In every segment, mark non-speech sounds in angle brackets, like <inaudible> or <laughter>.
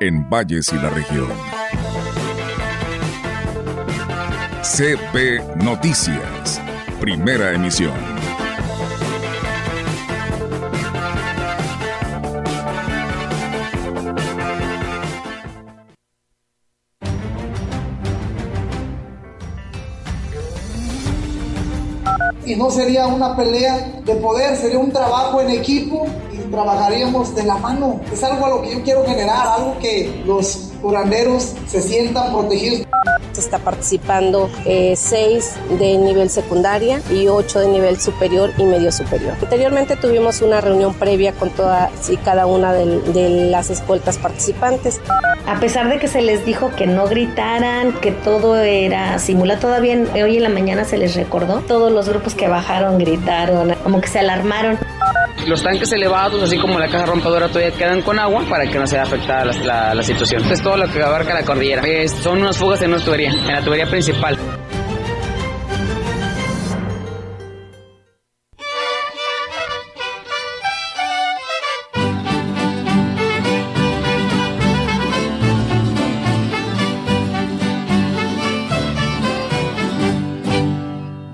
en Valles y la región. CP Noticias, primera emisión. Y no sería una pelea de poder, sería un trabajo en equipo trabajaríamos de la mano. Es algo a lo que yo quiero generar, algo que los curanderos se sientan protegidos. Se está participando eh, seis de nivel secundaria y ocho de nivel superior y medio superior. Anteriormente tuvimos una reunión previa con todas y cada una de, de las escoltas participantes. A pesar de que se les dijo que no gritaran, que todo era simulado, todavía hoy en la mañana se les recordó. Todos los grupos que bajaron gritaron, como que se alarmaron. Los tanques elevados, así como la caja rompedora, todavía quedan con agua para que no sea afectada la, situación. Es todo lo que abarca la cordillera. Es, son unas fugas en una tubería, en la tubería principal.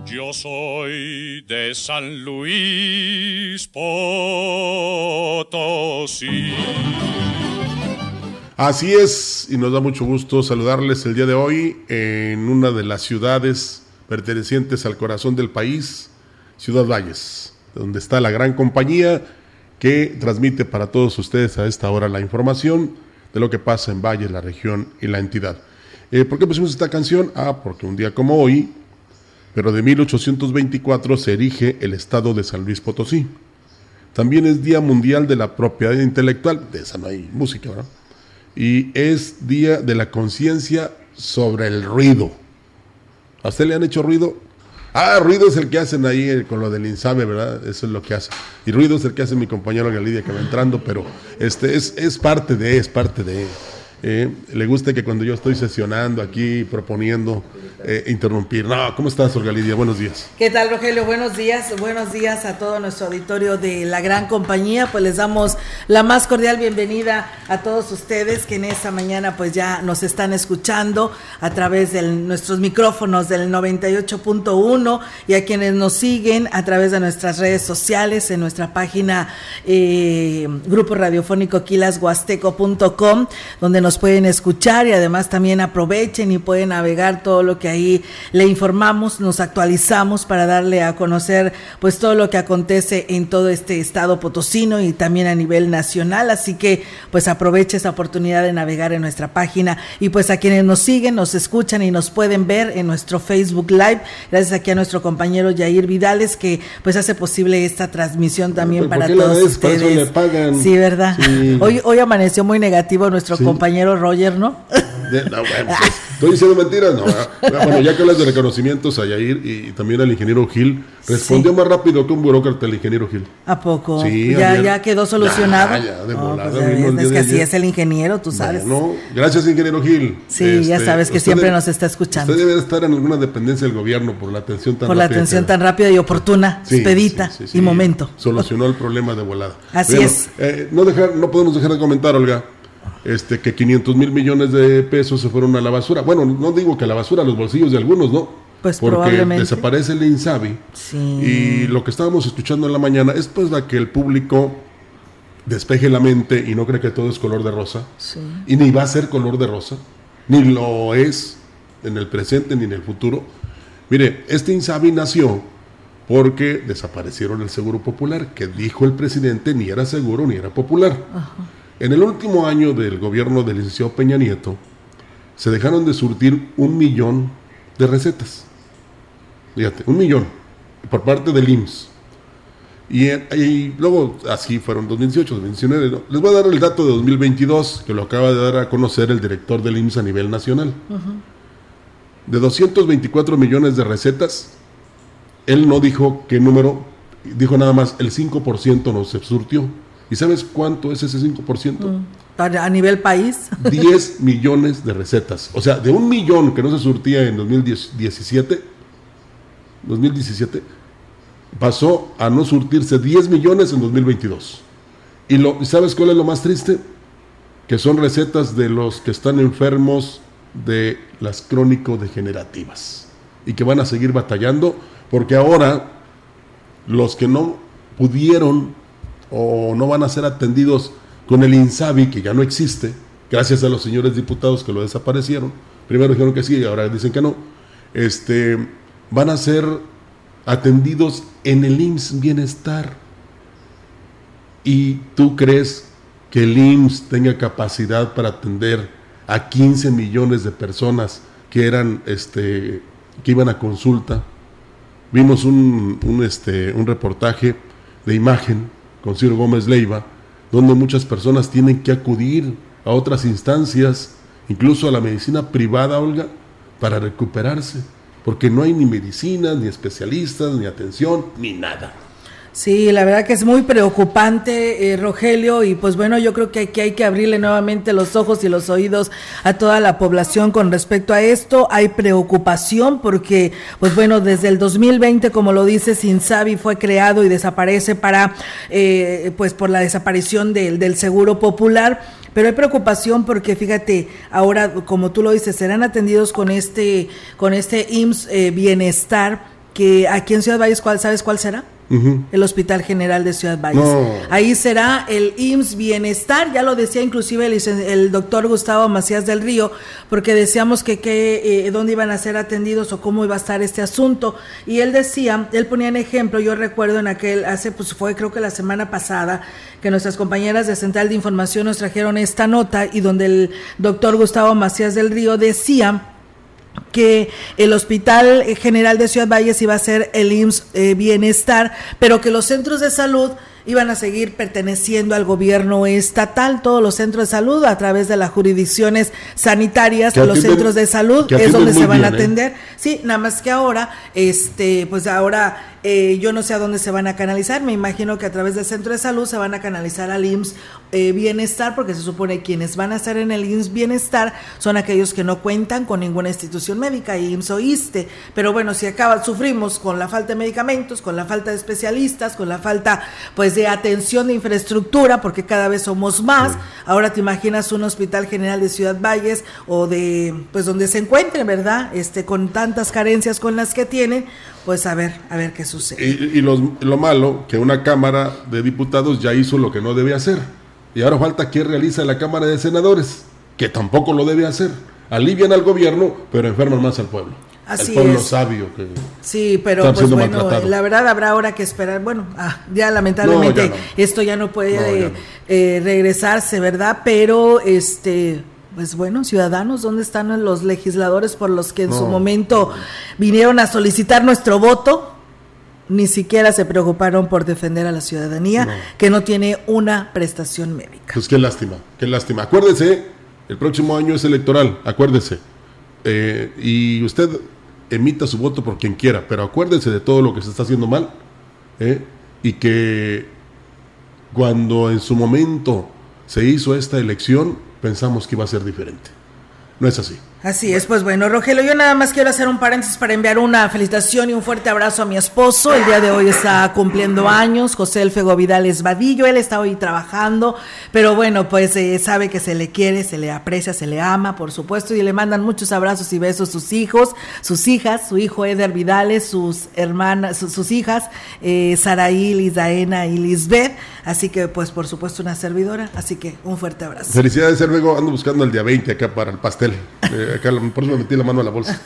Yo de San Luis Potosí. Así es, y nos da mucho gusto saludarles el día de hoy en una de las ciudades pertenecientes al corazón del país, Ciudad Valles, donde está la gran compañía que transmite para todos ustedes a esta hora la información de lo que pasa en Valles, la región y la entidad. Eh, ¿Por qué pusimos esta canción? Ah, porque un día como hoy, pero de 1824 se erige el Estado de San Luis Potosí. También es Día Mundial de la Propiedad Intelectual, de esa no hay música, ¿verdad? Y es Día de la Conciencia sobre el Ruido. ¿A usted le han hecho ruido? Ah, ruido es el que hacen ahí eh, con lo del INSABE, ¿verdad? Eso es lo que hace. Y ruido es el que hace mi compañero Galidia que va entrando, pero este es, es parte de, es parte de. Eh, le gusta que cuando yo estoy sesionando aquí, proponiendo eh, interrumpir. No, ¿cómo estás, Olga Lidia? Buenos días. ¿Qué tal, Rogelio? Buenos días. Buenos días a todo nuestro auditorio de la gran compañía. Pues les damos la más cordial bienvenida a todos ustedes que en esta mañana pues ya nos están escuchando a través de nuestros micrófonos del 98.1 y a quienes nos siguen a través de nuestras redes sociales en nuestra página eh, grupo radiofónico quilashuasteco.com donde nos pueden escuchar y además también aprovechen y pueden navegar todo lo que ahí le informamos, nos actualizamos para darle a conocer pues todo lo que acontece en todo este estado potosino y también a nivel nacional, así que pues aproveche esa oportunidad de navegar en nuestra página y pues a quienes nos siguen, nos escuchan y nos pueden ver en nuestro Facebook Live, gracias aquí a nuestro compañero Yair Vidales que pues hace posible esta transmisión también para todos ustedes. Sí, verdad. Sí. Hoy hoy amaneció muy negativo nuestro sí. compañero Roger, ¿no? De, no bueno, pues, estoy diciendo mentiras, no. Bueno, ya que hablas de reconocimientos a Yair y, y también al ingeniero Gil, respondió sí. más rápido que un burócrata el ingeniero Gil. ¿A poco? Sí, ya, ayer, ya quedó solucionado. Ya, ya, de volada. Pues es que así es el ingeniero, tú sabes. No, gracias, ingeniero Gil. Sí, este, ya sabes que siempre debe, nos está escuchando. Usted debe estar en alguna dependencia del gobierno por la atención tan por rápida. Por la atención tan rápida y oportuna, expedita y momento. Solucionó el problema de volada. Así es. Eh, no, dejar, no podemos dejar de comentar, Olga este, que 500 mil millones de pesos se fueron a la basura. Bueno, no digo que a la basura, a los bolsillos de algunos, ¿no? Pues Porque desaparece el INSABI. Sí. Y lo que estábamos escuchando en la mañana es pues la que el público despeje la mente y no cree que todo es color de rosa. Sí. Y ni va a ser color de rosa, ni lo es en el presente ni en el futuro. Mire, este INSABI nació porque desaparecieron el Seguro Popular, que dijo el presidente ni era seguro ni era popular. Ajá. En el último año del gobierno del licenciado Peña Nieto, se dejaron de surtir un millón de recetas. Fíjate, un millón, por parte del IMSS. Y, y, luego así fueron 2018, 2019. Les voy a dar el dato de 2022, que lo acaba de dar a conocer el director del IMSS a nivel nacional. De 224 millones de recetas, él no dijo qué número, dijo nada más el 5% no se surtió. ¿Y sabes cuánto es ese 5%? A nivel país. <laughs> 10 millones de recetas. O sea, de un millón que no se surtía en 2017, 2017 pasó a no surtirse 10 millones en 2022. Y lo, ¿sabes cuál es lo más triste? Que son recetas de los que están enfermos de las crónico-degenerativas y que van a seguir batallando porque ahora los que no pudieron o no van a ser atendidos con el INSABI, que ya no existe, gracias a los señores diputados que lo desaparecieron, primero dijeron que sí y ahora dicen que no, este, van a ser atendidos en el IMSS Bienestar. ¿Y tú crees que el IMSS tenga capacidad para atender a 15 millones de personas que eran este que iban a consulta? Vimos un, este, un reportaje de imagen con Ciro Gómez Leiva, donde muchas personas tienen que acudir a otras instancias, incluso a la medicina privada, Olga, para recuperarse porque no hay ni medicinas, ni especialistas, ni atención, ni nada. Sí, la verdad que es muy preocupante, eh, Rogelio, y pues bueno, yo creo que aquí hay que abrirle nuevamente los ojos y los oídos a toda la población con respecto a esto. Hay preocupación porque, pues bueno, desde el 2020, como lo dice Sinsabi, fue creado y desaparece para, eh, pues por la desaparición del, del Seguro Popular pero hay preocupación porque fíjate, ahora como tú lo dices, serán atendidos con este con este IMSS eh, bienestar que aquí en Ciudad Valles, ¿cuál, ¿sabes cuál será? El Hospital General de Ciudad Valles. Ahí será el IMSS Bienestar, ya lo decía inclusive el, doctor Gustavo Macías del Río, porque decíamos que, que eh, dónde iban a ser atendidos o cómo iba a estar este asunto. Y él decía, él ponía en ejemplo, yo recuerdo en aquel, hace, pues fue creo que la semana pasada, que nuestras compañeras de Central de Información nos trajeron esta nota y donde el doctor Gustavo Macías del Río decía que el Hospital General de Ciudad Valles iba a ser el IMSS eh, Bienestar, pero que los centros de salud iban a seguir perteneciendo al gobierno estatal, todos los centros de salud a través de las jurisdicciones sanitarias, los centros de salud es donde se van a ¿eh? atender. Sí, nada más que ahora, este, pues ahora eh, yo no sé a dónde se van a canalizar, me imagino que a través del centro de salud se van a canalizar al IMSS eh, Bienestar, porque se supone quienes van a estar en el IMSS Bienestar son aquellos que no cuentan con ninguna institución médica, IMSS o ISTE. Pero bueno, si acaba, sufrimos con la falta de medicamentos, con la falta de especialistas, con la falta pues de atención de infraestructura, porque cada vez somos más. Ahora te imaginas un hospital general de Ciudad Valles o de pues donde se encuentre, ¿verdad? Este con tantas carencias con las que tienen pues a ver, a ver qué sucede. Y, lo malo, que una Cámara de Diputados ya hizo lo que no debe hacer. Y ahora falta que realiza la Cámara de Senadores, que tampoco lo debe hacer. Alivian al gobierno, pero enferman más al pueblo. Así el pueblo sabio que sí pero pues bueno la verdad habrá ahora que esperar bueno ah, ya lamentablemente esto ya no puede eh, regresarse verdad pero este pues bueno, ciudadanos, ¿dónde están los legisladores por los que en su momento vinieron a solicitar nuestro voto? Ni siquiera se preocuparon por defender a la ciudadanía que no tiene una prestación médica. Pues qué lástima, qué lástima. Acuérdese, el próximo año es electoral, acuérdese. Eh, y usted emita su voto por quien quiera, pero acuérdese de todo lo que se está haciendo mal ¿eh? y que cuando en su momento se hizo esta elección, pensamos que iba a ser diferente. No es así. Así es, pues bueno, Rogelio, yo nada más quiero hacer un paréntesis para enviar una felicitación y un fuerte abrazo a mi esposo. El día de hoy está cumpliendo años, José Elfego Vidal Esvadillo, él está hoy trabajando, pero bueno, pues eh, sabe que se le quiere, se le aprecia, se le ama, por supuesto, y le mandan muchos abrazos y besos sus hijos, sus hijas, su hijo Eder Vidales, sus hermanas, sus, hijas, eh, Saraí, Lizaena y Lisbeth, así que pues por supuesto una servidora, así que un fuerte abrazo. Felicidades, luego ando buscando el día 20 acá para el pastel. Eh, acá, por eso me metí la mano a la bolsa.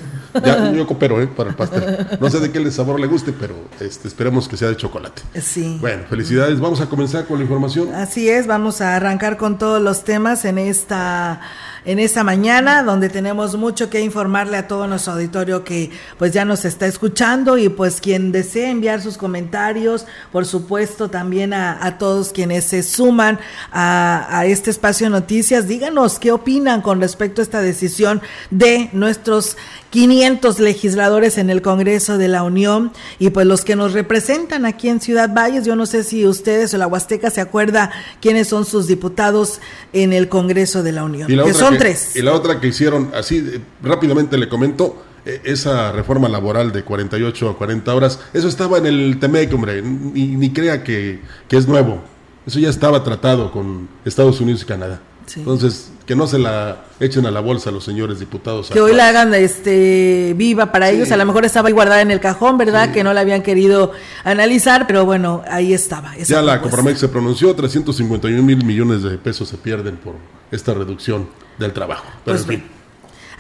Ya, yo coopero, ¿eh? Para el pastel. No sé de qué sabor le guste, pero este, esperemos que sea de chocolate. Sí. Bueno, felicidades. Vamos a comenzar con la información. Así es, vamos a arrancar con todos los temas en esta en esta mañana donde tenemos mucho que informarle a todo nuestro auditorio que pues ya nos está escuchando y pues quien desee enviar sus comentarios, por supuesto también a, todos quienes se suman a, a, este espacio de noticias, díganos qué opinan con respecto a esta decisión de nuestros 500 legisladores en el Congreso de la Unión y pues los que nos representan aquí en Ciudad Valles, yo no sé si ustedes o la Huasteca se acuerda quiénes son sus diputados en el Congreso de la Unión, que son tres. Y la otra que hicieron, así rápidamente le comento, e, esa reforma laboral de 48 a 40 horas, eso estaba en el TEMEC, hombre, ni, ni crea que, que es nuevo, eso ya estaba tratado con Estados Unidos y Canadá. Entonces, que no se la echen a la bolsa los señores diputados. Que hoy la hagan este viva para ellos. A lo mejor estaba ahí guardada en el cajón, ¿verdad? Que no la habían querido analizar, pero bueno, ahí estaba. Ya la Coparmex se pronunció, 351 mil millones de pesos se pierden por esta reducción del trabajo. Pero pues en fin.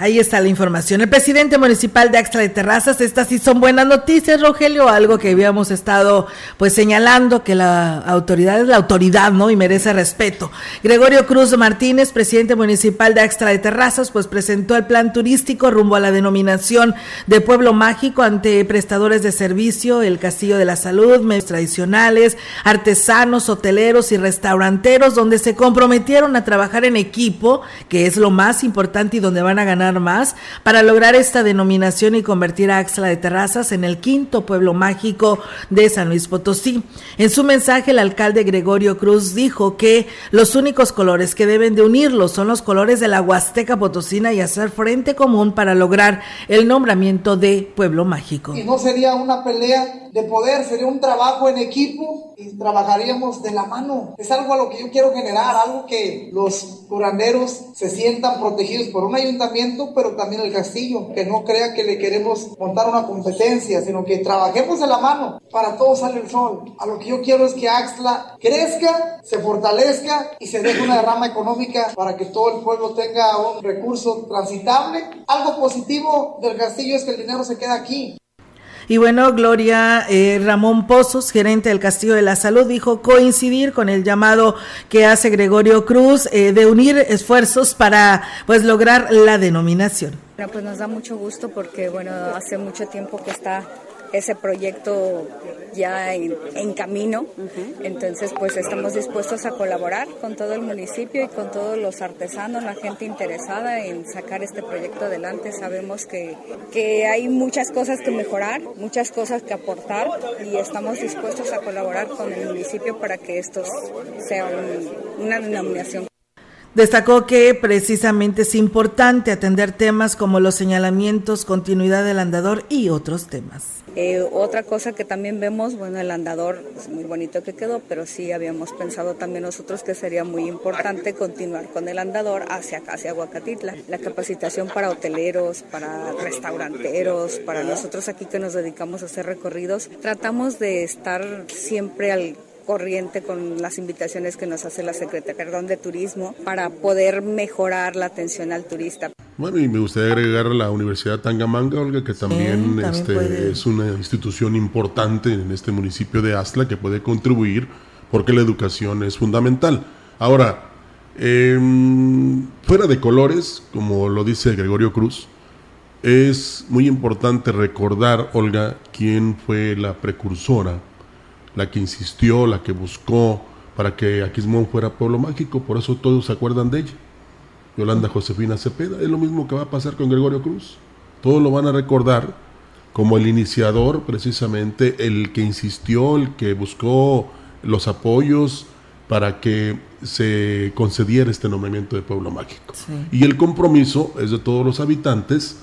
Ahí está la información. El presidente municipal de Axtra de Terrazas, estas sí son buenas noticias, Rogelio, algo que habíamos estado pues señalando que la autoridad es la autoridad, ¿no? Y merece respeto. Gregorio Cruz Martínez, presidente municipal de Axtra de Terrazas, pues presentó el plan turístico rumbo a la denominación de pueblo mágico ante prestadores de servicio, el Castillo de la Salud, medios tradicionales, artesanos, hoteleros y restauranteros, donde se comprometieron a trabajar en equipo, que es lo más importante y donde van a ganar más para lograr esta denominación y convertir a Axla de Terrazas en el quinto pueblo mágico de San Luis Potosí. En su mensaje, el alcalde Gregorio Cruz dijo que los únicos colores que deben de unirlos son los colores de la Huasteca Potosina y hacer frente común para lograr el nombramiento de pueblo mágico. Y no sería una pelea de poder, sería un trabajo en equipo y trabajaríamos de la mano. Es algo a lo que yo quiero generar, algo que los curanderos se sientan protegidos por un ayuntamiento, pero también el castillo, que no crea que le queremos montar una competencia, sino que trabajemos de la mano para todos sale el sol. A lo que yo quiero es que Axla crezca, se fortalezca y se deje una derrama económica para que todo el pueblo tenga un recurso transitable. Algo positivo del castillo es que el dinero se queda aquí. Y bueno, Gloria eh, Ramón Pozos, gerente del Castillo de la Salud, dijo coincidir con el llamado que hace Gregorio Cruz eh, de unir esfuerzos para pues lograr la denominación. Bueno, pues nos da mucho gusto porque bueno, hace mucho tiempo que está ese proyecto ya en, camino. Entonces, pues estamos dispuestos a colaborar con todo el municipio y con todos los artesanos, la gente interesada en sacar este proyecto adelante. Sabemos que, que hay muchas cosas que mejorar, muchas cosas que aportar y estamos dispuestos a colaborar con el municipio para que esto sea una denominación Destacó que precisamente es importante atender temas como los señalamientos, continuidad del andador y otros temas. Eh, otra cosa que también vemos, bueno, el andador es muy bonito que quedó, pero sí habíamos pensado también nosotros que sería muy importante continuar con el andador hacia acá, hacia Huacatitla. La capacitación para hoteleros, para restauranteros, para nosotros aquí que nos dedicamos a hacer recorridos, tratamos de estar siempre al corriente con las invitaciones que nos hace la Secretaría de Turismo para poder mejorar la atención al turista. Bueno, y me gustaría agregar la Universidad Tangamanga, Olga, que también, este, es una institución importante en este municipio de Astla que puede contribuir porque la educación es fundamental. Ahora, em, fuera de colores, como lo dice Gregorio Cruz, es muy importante recordar, Olga, quién fue la precursora la que insistió, la que buscó para que Aquismón fuera pueblo mágico, por eso todos se acuerdan de ella. Yolanda Josefina Cepeda, es lo mismo que va a pasar con Gregorio Cruz. Todos lo van a recordar como el iniciador, precisamente, el que insistió, el que buscó los apoyos para que se concediera este nombramiento de pueblo mágico. Y el compromiso es de todos los habitantes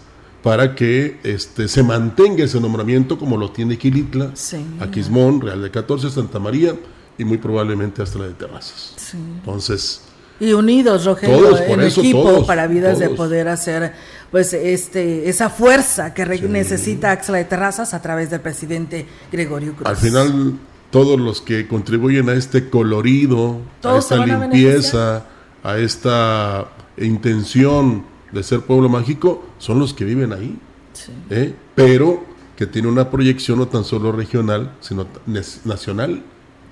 para que este, se mantenga ese nombramiento como lo tiene Quilitla, Aquismón, Real de 14, Santa María y muy probablemente hasta la de Terrazas. Entonces... Y unidos, Rogelio, en equipo para vidas de poder hacer pues este esa fuerza que necesita Axla de Terrazas a través del presidente Gregorio Cruz. Al final, todos los que contribuyen a este colorido, a esta limpieza, a esta intención de ser pueblo mágico son los que viven ahí. ¿eh? Pero que tiene una proyección no tan solo regional, sino nacional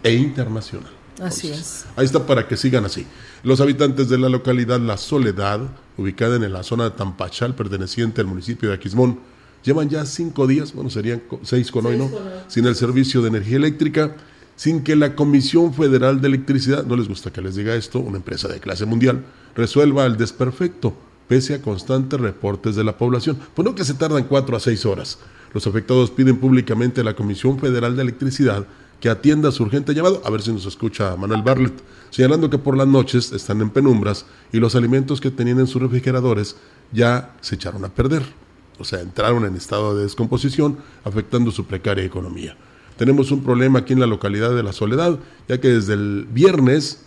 e internacional. Así es. Ahí está para que sigan así. Los habitantes de la localidad La Soledad, ubicada en la zona de Tampachal, perteneciente al municipio de Aquismón, llevan ya cinco días, bueno, serían seis con hoy, ¿no? Sin el servicio de energía eléctrica, sin que la Comisión Federal de Electricidad, no les gusta que les diga esto, una empresa de clase mundial, resuelva el desperfecto, pese a constantes reportes de la población. Pues no que se tardan cuatro a seis horas. Los afectados piden públicamente a la Comisión Federal de Electricidad que atienda su urgente llamado, a ver si nos escucha Manuel Bartlett, señalando que por las noches están en penumbras y los alimentos que tenían en sus refrigeradores ya se echaron a perder. O sea, entraron en estado de descomposición, afectando su precaria economía. Tenemos un problema aquí en la localidad de La Soledad, ya que desde el viernes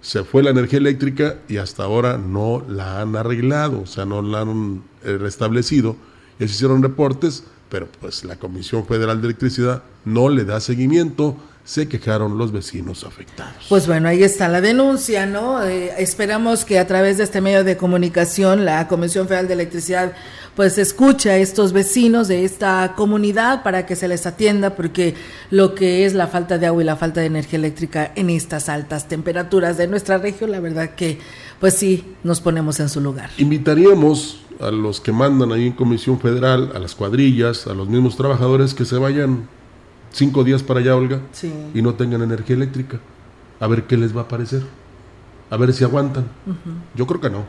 se fue la energía eléctrica y hasta ahora no la han arreglado, o sea, no la han eh, restablecido. Ya se hicieron reportes, pero pues la Comisión Federal de Electricidad no le da seguimiento, se quejaron los vecinos afectados. Pues bueno, ahí está la denuncia, ¿no? Eh, esperamos que a través de este medio de comunicación la Comisión Federal de Electricidad pues escuche a estos vecinos de esta comunidad para que se les atienda porque lo que es la falta de agua y la falta de energía eléctrica en estas altas temperaturas de nuestra región, la verdad que pues sí nos ponemos en su lugar. Invitaríamos a los que mandan ahí en Comisión Federal, a las cuadrillas, a los mismos trabajadores que se vayan cinco días para allá, Olga, y no tengan energía eléctrica. A ver qué les va a parecer. A ver si aguantan. Yo creo que no.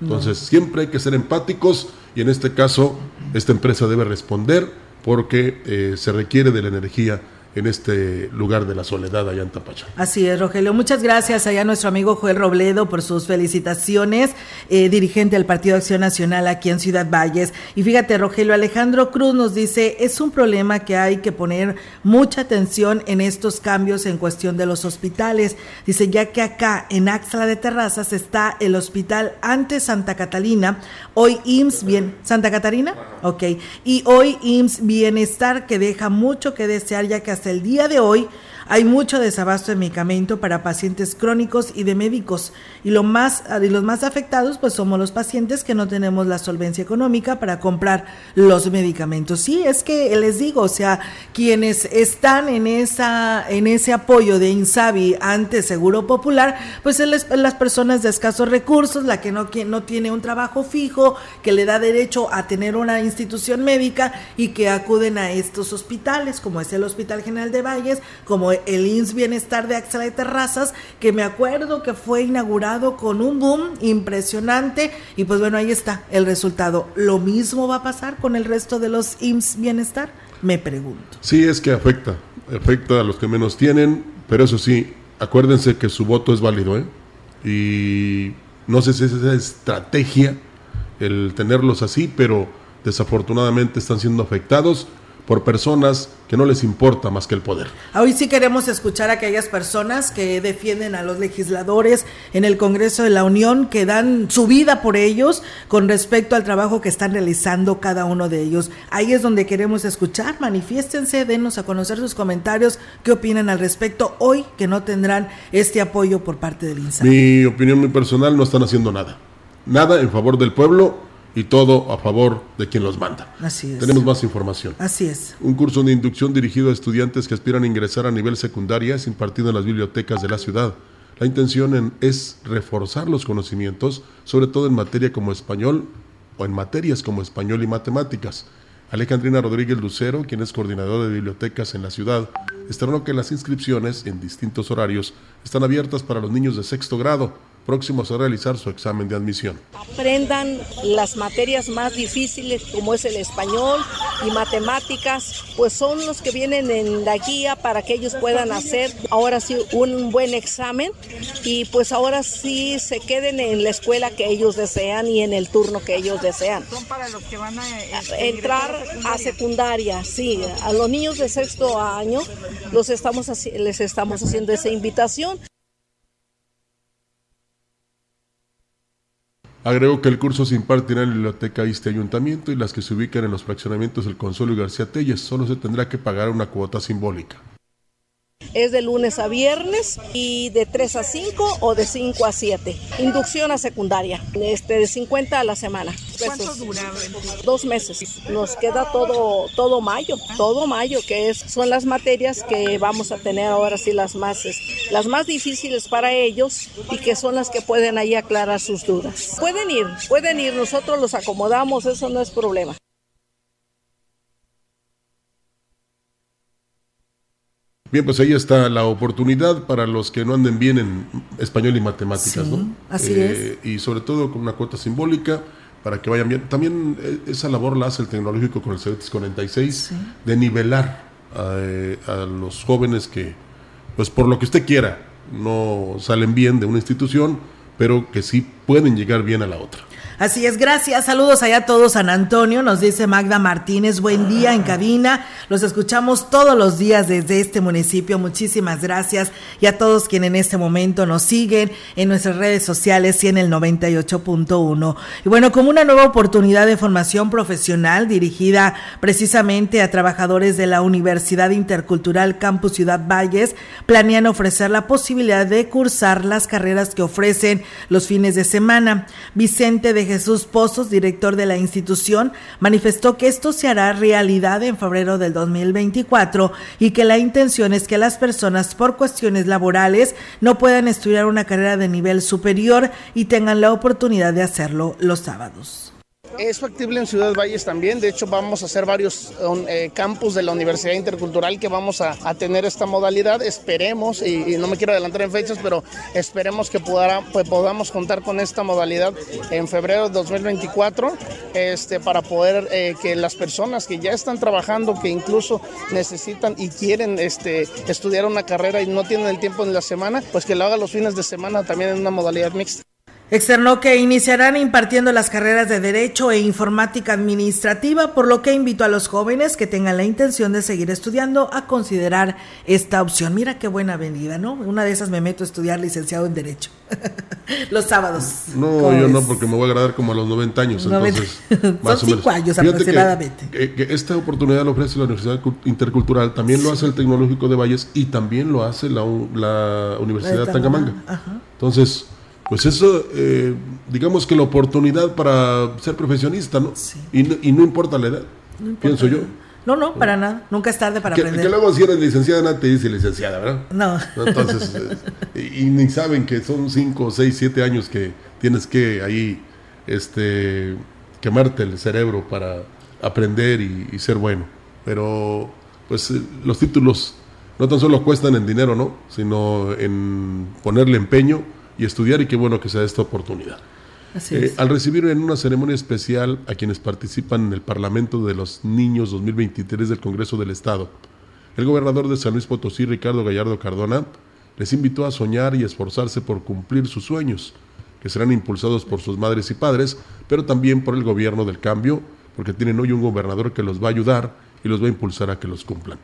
Entonces, siempre hay que ser empáticos y en este caso, esta empresa debe responder porque eh, se requiere de la energía en este lugar de la soledad allá en Tapacha. Así es, Rogelio. Muchas gracias allá a nuestro amigo Joel Robledo por sus felicitaciones, eh, dirigente del Partido Acción Nacional aquí en Ciudad Valles. Y fíjate, Rogelio Alejandro Cruz nos dice, es un problema que hay que poner mucha atención en estos cambios en cuestión de los hospitales. Dice, ya que acá en Axla de Terrazas está el hospital antes Santa Catalina, hoy IMSS, bien, Santa Catarina, ok, y hoy IMSS Bienestar que deja mucho que desear ya que hasta el día de hoy hay mucho desabasto de medicamento para pacientes crónicos y de médicos. Y, lo más, y los más afectados pues somos los pacientes que no tenemos la solvencia económica para comprar los medicamentos. Sí, es que les digo, o sea, quienes están en, esa, en ese apoyo de Insabi ante Seguro Popular, pues es las personas de escasos recursos, la que no, no tiene un trabajo fijo, que le da derecho a tener una institución médica y que acuden a estos hospitales, como es el Hospital General de Valles, como el INS Bienestar de Axela de Terrazas, que me acuerdo que fue inaugurado con un boom impresionante y pues bueno, ahí está el resultado. ¿Lo mismo va a pasar con el resto de los IMSS Bienestar? Me pregunto. Sí, es que afecta, afecta a los que menos tienen, pero eso sí, acuérdense que su voto es válido, ¿eh? Y no sé si es esa estrategia el tenerlos así, pero desafortunadamente están siendo afectados por personas que no les importa más que el poder. Hoy sí queremos escuchar a aquellas personas que defienden a los legisladores en el Congreso de la Unión, que dan su vida por ellos con respecto al trabajo que están realizando cada uno de ellos. Ahí es donde queremos escuchar, manifiéstense, denos a conocer sus comentarios, qué opinan al respecto hoy que no tendrán este apoyo por parte del INSA. Mi opinión muy personal, no están haciendo nada. Nada en favor del pueblo y todo a favor de quien los manda. Así es. Tenemos más información. Así es. Un curso de inducción dirigido a estudiantes que aspiran a ingresar a nivel secundaria es impartido en las bibliotecas de la ciudad. La intención es reforzar los conocimientos, sobre todo en materia como español o en materias como español y matemáticas. Alejandrina Rodríguez Lucero, quien es coordinador de bibliotecas en la ciudad, estrenó que las inscripciones en distintos horarios están abiertas para los niños de sexto grado próximos a realizar su examen de admisión. Aprendan las materias más difíciles como es el español y matemáticas, pues son los que vienen en la guía para que ellos puedan hacer ahora sí un buen examen y pues ahora sí se queden en la escuela que ellos desean y en el turno que ellos desean. Son para los que van a este, entrar a secundaria, sí, a los niños de sexto año los estamos les estamos haciendo esa invitación. Agregó que el curso se impartirá en la biblioteca este ayuntamiento y las que se ubican en los fraccionamientos del Consuelo y García Telles. Solo se tendrá que pagar una cuota simbólica. Es de lunes a viernes y de 3 a 5 o de 5 a 7. Inducción a secundaria, este, de 50 a la semana. ¿Cuánto dura? Dos meses. Nos queda todo, todo mayo, todo mayo, que es, son las materias que vamos a tener ahora sí las más, las más difíciles para ellos y que son las que pueden ahí aclarar sus dudas. Pueden ir, pueden ir, nosotros los acomodamos, eso no es problema. Bien, pues ahí está la oportunidad para los que no anden bien en español y matemáticas, Sí, ¿no? así Eh, Y sobre todo con una cuota simbólica para que vayan bien. También eh, esa labor la hace el tecnológico con el CETES 46 de nivelar eh, a los jóvenes que, pues por lo que usted quiera, no salen bien de una institución, pero que sí pueden llegar bien a la otra. Así es, gracias. Saludos allá a todos, San Antonio. Nos dice Magda Martínez, buen día en cabina. Los escuchamos todos los días desde este municipio. Muchísimas gracias. Y a todos quienes en este momento nos siguen en nuestras redes sociales y en el 98.1. Y bueno, como una nueva oportunidad de formación profesional dirigida precisamente a trabajadores de la Universidad Intercultural Campus Ciudad Valles, planean ofrecer la posibilidad de cursar las carreras que ofrecen los fines de semana. Vicente de Jesús Pozos, director de la institución, manifestó que esto se hará realidad en febrero del 2024 y que la intención es que las personas por cuestiones laborales no puedan estudiar una carrera de nivel superior y tengan la oportunidad de hacerlo los sábados. Es factible en Ciudad Valles también, de hecho vamos a hacer varios eh, campus de la Universidad Intercultural que vamos a, tener esta modalidad, esperemos, y, no me quiero adelantar en fechas, pero esperemos que pues, podamos contar con esta modalidad en febrero de 2024 este, para poder eh, que las personas que ya están trabajando, que incluso necesitan y quieren este, estudiar una carrera y no tienen el tiempo en la semana, pues que lo hagan los fines de semana también en una modalidad mixta. Externó que iniciarán impartiendo las carreras de Derecho e Informática Administrativa, por lo que invito a los jóvenes que tengan la intención de seguir estudiando a considerar esta opción. Mira qué buena venida, ¿no? Una de esas me meto a estudiar licenciado en Derecho. <laughs> los sábados. No, yo no, porque me voy a agradar como a los 90 años. 90. Entonces, <laughs> más Son o cinco años aproximadamente. Que, que, que, esta oportunidad la ofrece la Universidad Intercultural, también lo hace el Tecnológico de Valles y también lo hace la, la Universidad de Tangamanga. Ajá. Entonces, pues eso, eh, digamos que la oportunidad para ser profesionista, ¿no? Sí. Y, no y, no importa la edad, no importa pienso yo. No, no, para nada. Nunca es tarde para que, aprender. Que luego si eres licenciada, nadie te dice licenciada, ¿verdad? No. Entonces, <laughs> eh, y ni saben que son 5, 6, 7 años que tienes que ahí este, quemarte el cerebro para aprender y, y ser bueno. Pero, pues, eh, los títulos no tan solo cuestan en dinero, ¿no? Sino en ponerle empeño y estudiar y qué bueno que sea esta oportunidad. Eh, al recibir en una ceremonia especial a quienes participan en el Parlamento de los Niños 2023 del Congreso del Estado, el gobernador de San Luis Potosí, Ricardo Gallardo Cardona, les invitó a soñar y esforzarse por cumplir sus sueños, que serán impulsados por sus madres y padres, pero también por el gobierno del cambio, porque tienen hoy un gobernador que los va a ayudar y los va a impulsar a que los cumplan.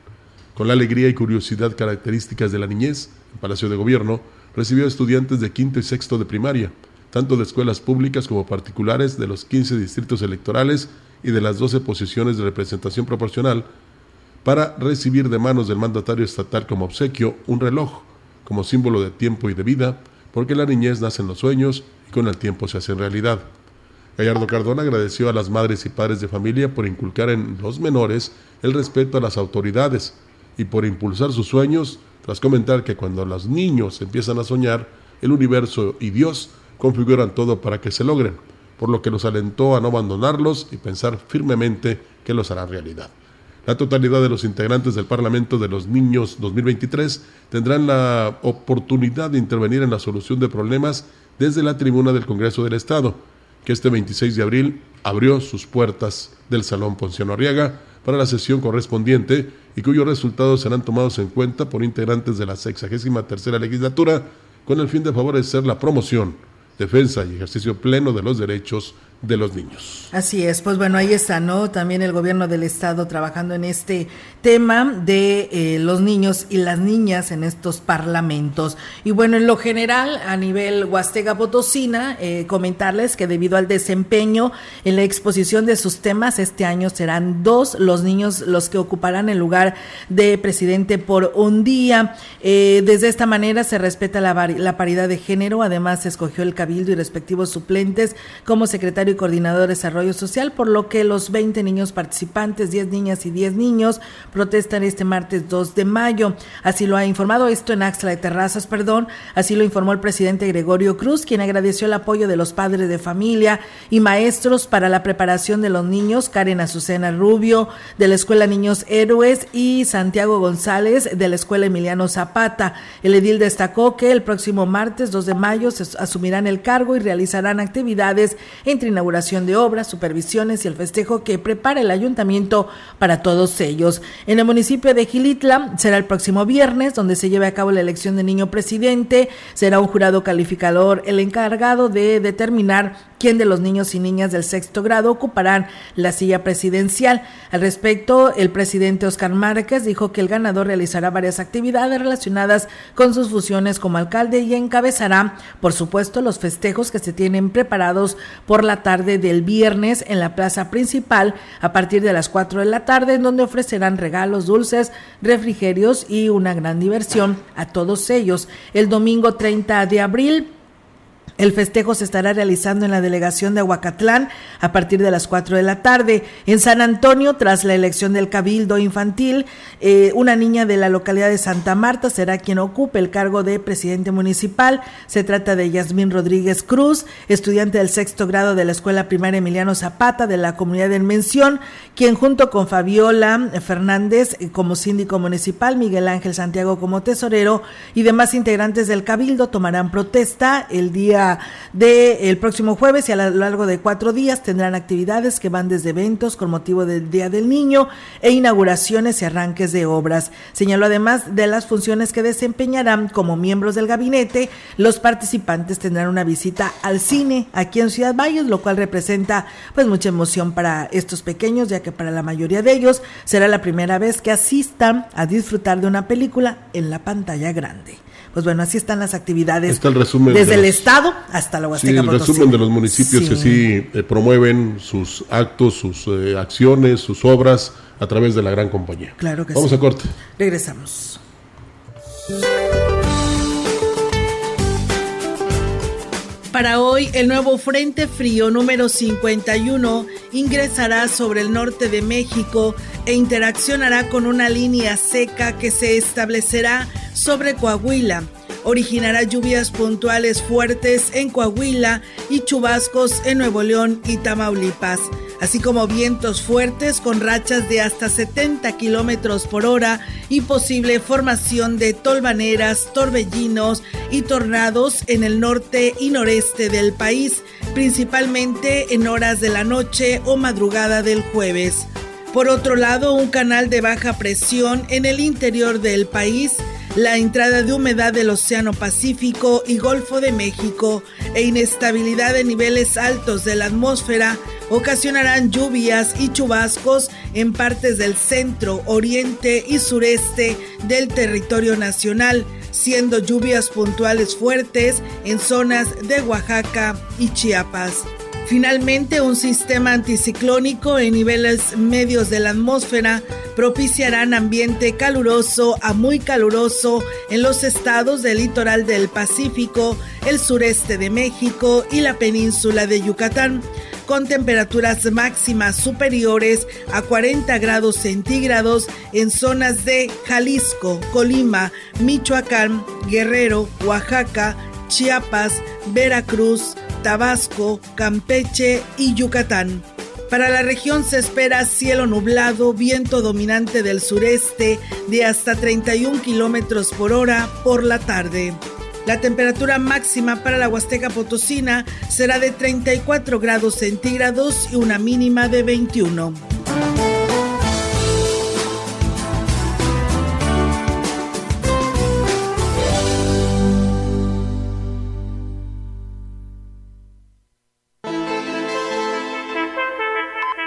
Con la alegría y curiosidad características de la niñez, el Palacio de Gobierno recibió estudiantes de quinto y sexto de primaria, tanto de escuelas públicas como particulares de los 15 distritos electorales y de las 12 posiciones de representación proporcional, para recibir de manos del mandatario estatal como obsequio un reloj, como símbolo de tiempo y de vida, porque la niñez nace en los sueños y con el tiempo se hace realidad. Gallardo Cardona agradeció a las madres y padres de familia por inculcar en los menores el respeto a las autoridades y por impulsar sus sueños tras comentar que cuando los niños empiezan a soñar, el universo y Dios configuran todo para que se logren, por lo que los alentó a no abandonarlos y pensar firmemente que los hará realidad. La totalidad de los integrantes del Parlamento de los Niños 2023 tendrán la oportunidad de intervenir en la solución de problemas desde la tribuna del Congreso del Estado, que este 26 de abril abrió sus puertas del Salón Ponciano Arriaga para la sesión correspondiente y cuyos resultados serán tomados en cuenta por integrantes de la 63 legislatura con el fin de favorecer la promoción, defensa y ejercicio pleno de los derechos de los niños. Así es, pues bueno, ahí está, ¿no? También el gobierno del estado trabajando en este tema de eh, los niños y las niñas en estos parlamentos. Y bueno, en lo general, a nivel Huastega Potosina, eh, comentarles que debido al desempeño en la exposición de sus temas, este año serán dos los niños los que ocuparán el lugar de presidente por un día. Eh, desde esta manera se respeta la, la paridad de género, además se escogió el cabildo y respectivos suplentes como secretario coordinador de desarrollo social, por lo que los 20 niños participantes, 10 niñas y 10 niños, protestan este martes 2 de mayo. Así lo ha informado esto en Axla de Terrazas, perdón. Así lo informó el presidente Gregorio Cruz, quien agradeció el apoyo de los padres de familia y maestros para la preparación de los niños, Karen Azucena Rubio, de la Escuela Niños Héroes, y Santiago González, de la Escuela Emiliano Zapata. El edil destacó que el próximo martes 2 de mayo asumirán el cargo y realizarán actividades entre inauguración de obras, supervisiones y el festejo que prepara el ayuntamiento para todos ellos. En el municipio de Gilitla será el próximo viernes donde se lleve a cabo la elección de niño presidente. Será un jurado calificador el encargado de determinar quién de los niños y niñas del sexto grado ocuparán la silla presidencial. Al respecto, el presidente Oscar Márquez dijo que el ganador realizará varias actividades relacionadas con sus funciones como alcalde y encabezará, por supuesto, los festejos que se tienen preparados por la tarde del viernes en la plaza principal a partir de las 4 de la tarde, en donde ofrecerán regalos, dulces, refrigerios y una gran diversión a todos ellos. El domingo 30 de abril el festejo se estará realizando en la delegación de Aguacatlán a partir de las 4 de la tarde. En San Antonio, tras la elección del Cabildo Infantil, eh, una niña de la localidad de Santa Marta será quien ocupe el cargo de presidente municipal. Se trata de Yasmín Rodríguez Cruz, estudiante del sexto grado de la Escuela Primaria Emiliano Zapata de la comunidad de Mención, quien junto con Fabiola Fernández eh, como síndico municipal, Miguel Ángel Santiago como tesorero y demás integrantes del Cabildo tomarán protesta el día del próximo jueves y a lo largo de cuatro días tendrán actividades que van desde eventos con motivo del Día del Niño e inauguraciones y arranques de obras. Señaló además de las funciones que desempeñarán como miembros del gabinete, los participantes tendrán una visita al cine aquí en Ciudad Valles, lo cual representa pues mucha emoción para estos pequeños, ya que para la mayoría de ellos será la primera vez que asistan a disfrutar de una película en la pantalla grande. Pues bueno, así están las actividades. Desde el Estado hasta la Huasteca Sí, el resumen de los municipios que sí eh, promueven sus actos, sus eh, acciones, sus obras a través de la gran compañía. Claro que Vamos a corte. Regresamos. Para hoy, el nuevo Frente Frío número 51 ingresará sobre el norte de México e interaccionará con una línea seca que se establecerá sobre Coahuila. Originará lluvias puntuales fuertes en Coahuila y chubascos en Nuevo León y Tamaulipas, así como vientos fuertes con rachas de hasta 70 kilómetros por hora y posible formación de tolvaneras, torbellinos y tornados en el norte y noreste del país, principalmente en horas de la noche o madrugada del jueves. Por otro lado, un canal de baja presión en el interior del país la entrada de humedad del Océano Pacífico y Golfo de México e inestabilidad de niveles altos de la atmósfera ocasionarán lluvias y chubascos en partes del centro, oriente y sureste del territorio nacional, siendo lluvias puntuales fuertes en zonas de Oaxaca y Chiapas. Finalmente, un sistema anticiclónico en niveles medios de la atmósfera propiciarán ambiente caluroso a muy caluroso en los estados del litoral del Pacífico, el sureste de México y la península de Yucatán, con temperaturas máximas superiores a 40 grados centígrados en zonas de Jalisco, Colima, Michoacán, Guerrero, Oaxaca, Chiapas, Veracruz, Tabasco, Campeche y Yucatán. Para la región se espera cielo nublado, viento dominante del sureste de hasta 31 kilómetros por hora por la tarde. La temperatura máxima para la Huasteca Potosina será de 34 grados centígrados y una mínima de 21.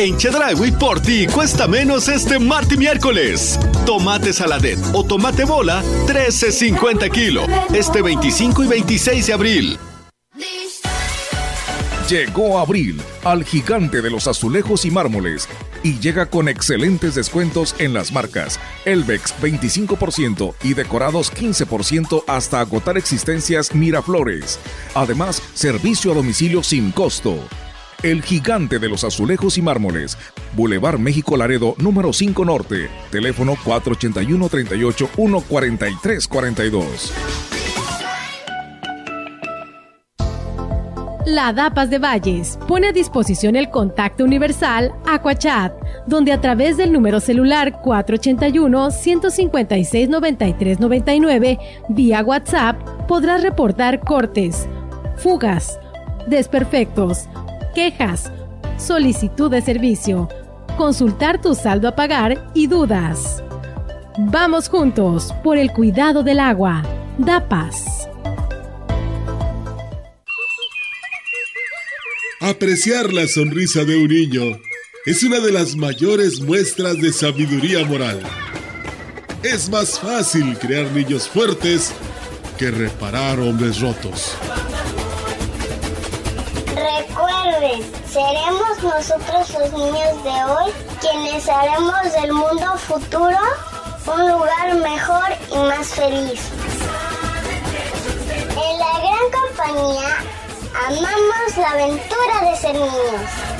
En Chedragui por ti cuesta menos este martes y miércoles. Tomate saladet o tomate bola, 13.50 kilo. Este 25 y 26 de abril. Llegó abril al gigante de los azulejos y mármoles y llega con excelentes descuentos en las marcas Elvex 25% y decorados 15% hasta agotar existencias Miraflores. Además, servicio a domicilio sin costo. El gigante de los azulejos y mármoles. Boulevard México Laredo, número 5 Norte. Teléfono 481 38 143 42. La DAPAS de Valles pone a disposición el contacto universal Aquachat, donde a través del número celular 481-156-9399 vía WhatsApp podrás reportar cortes, fugas, desperfectos, quejas, solicitud de servicio, consultar tu saldo a pagar y dudas. Vamos juntos por el cuidado del agua. DAPAS. Apreciar la sonrisa de un niño es una de las mayores muestras de sabiduría moral. Es más fácil crear niños fuertes que reparar hombres rotos. Seremos nosotros los niños de hoy quienes haremos del mundo futuro un lugar mejor y más feliz. En la gran compañía Amamos la aventura de ser niños.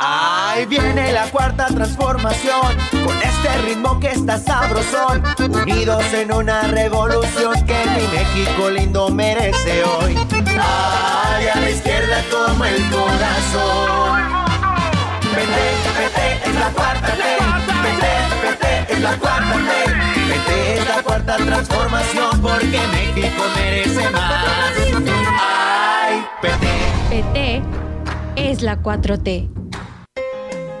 Ahí viene la cuarta transformación, con este ritmo que está sabrosón, unidos en una revolución que mi México lindo merece hoy. Ay, a la izquierda como el corazón. Vete, vete, es la cuarta ley. Vete, vete, es la cuarta ley. Vete, es la cuarta transformación porque México merece más. Ay, PT. PT es la 4T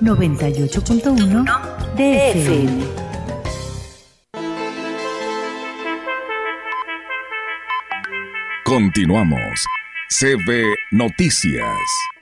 98.1 DFM. Continuamos. CB Noticias.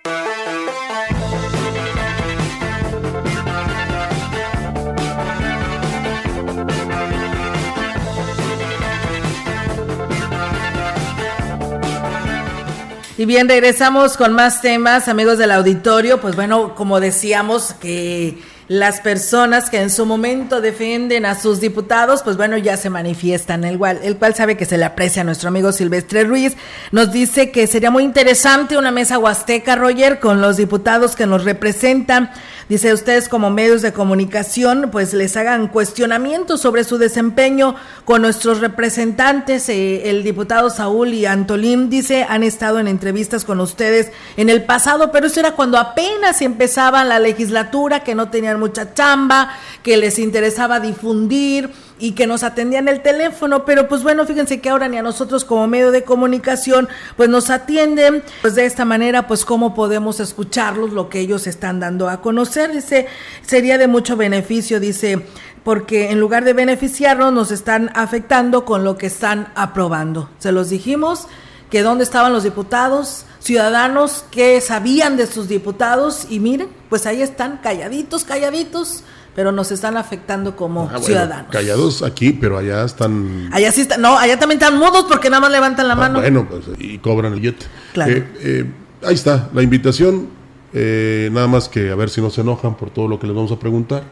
Y bien, regresamos con más temas, amigos del auditorio. Pues bueno, como decíamos que las personas que en su momento defienden a sus diputados, pues bueno, ya se manifiestan. El cual, el cual sabe que se le aprecia a nuestro amigo Silvestre Ruiz. Nos dice que sería muy interesante una mesa huasteca, Roger, con los diputados que nos representan Dice, ustedes como medios de comunicación, pues les hagan cuestionamientos sobre su desempeño con nuestros representantes. Eh, el diputado Saúl y Antolín, dice, han estado en entrevistas con ustedes en el pasado, pero eso era cuando apenas empezaba la legislatura, que no tenían mucha chamba, que les interesaba difundir y que nos atendían el teléfono, pero pues bueno, fíjense que ahora ni a nosotros como medio de comunicación pues nos atienden, pues de esta manera pues cómo podemos escucharlos lo que ellos están dando a conocer, dice, sería de mucho beneficio, dice, porque en lugar de beneficiarnos nos están afectando con lo que están aprobando. Se los dijimos que dónde estaban los diputados, ciudadanos que sabían de sus diputados y miren, pues ahí están calladitos, calladitos, pero nos están afectando como Ah, bueno, ciudadanos. callados aquí, pero allá están. Allá sí están, no, allá también están mudos porque nada más levantan la Ah, mano. bueno, pues, y cobran el jet. Claro. Eh, eh, ahí está, la invitación. eh, nada más que a ver si no se enojan por todo lo que les vamos a preguntar.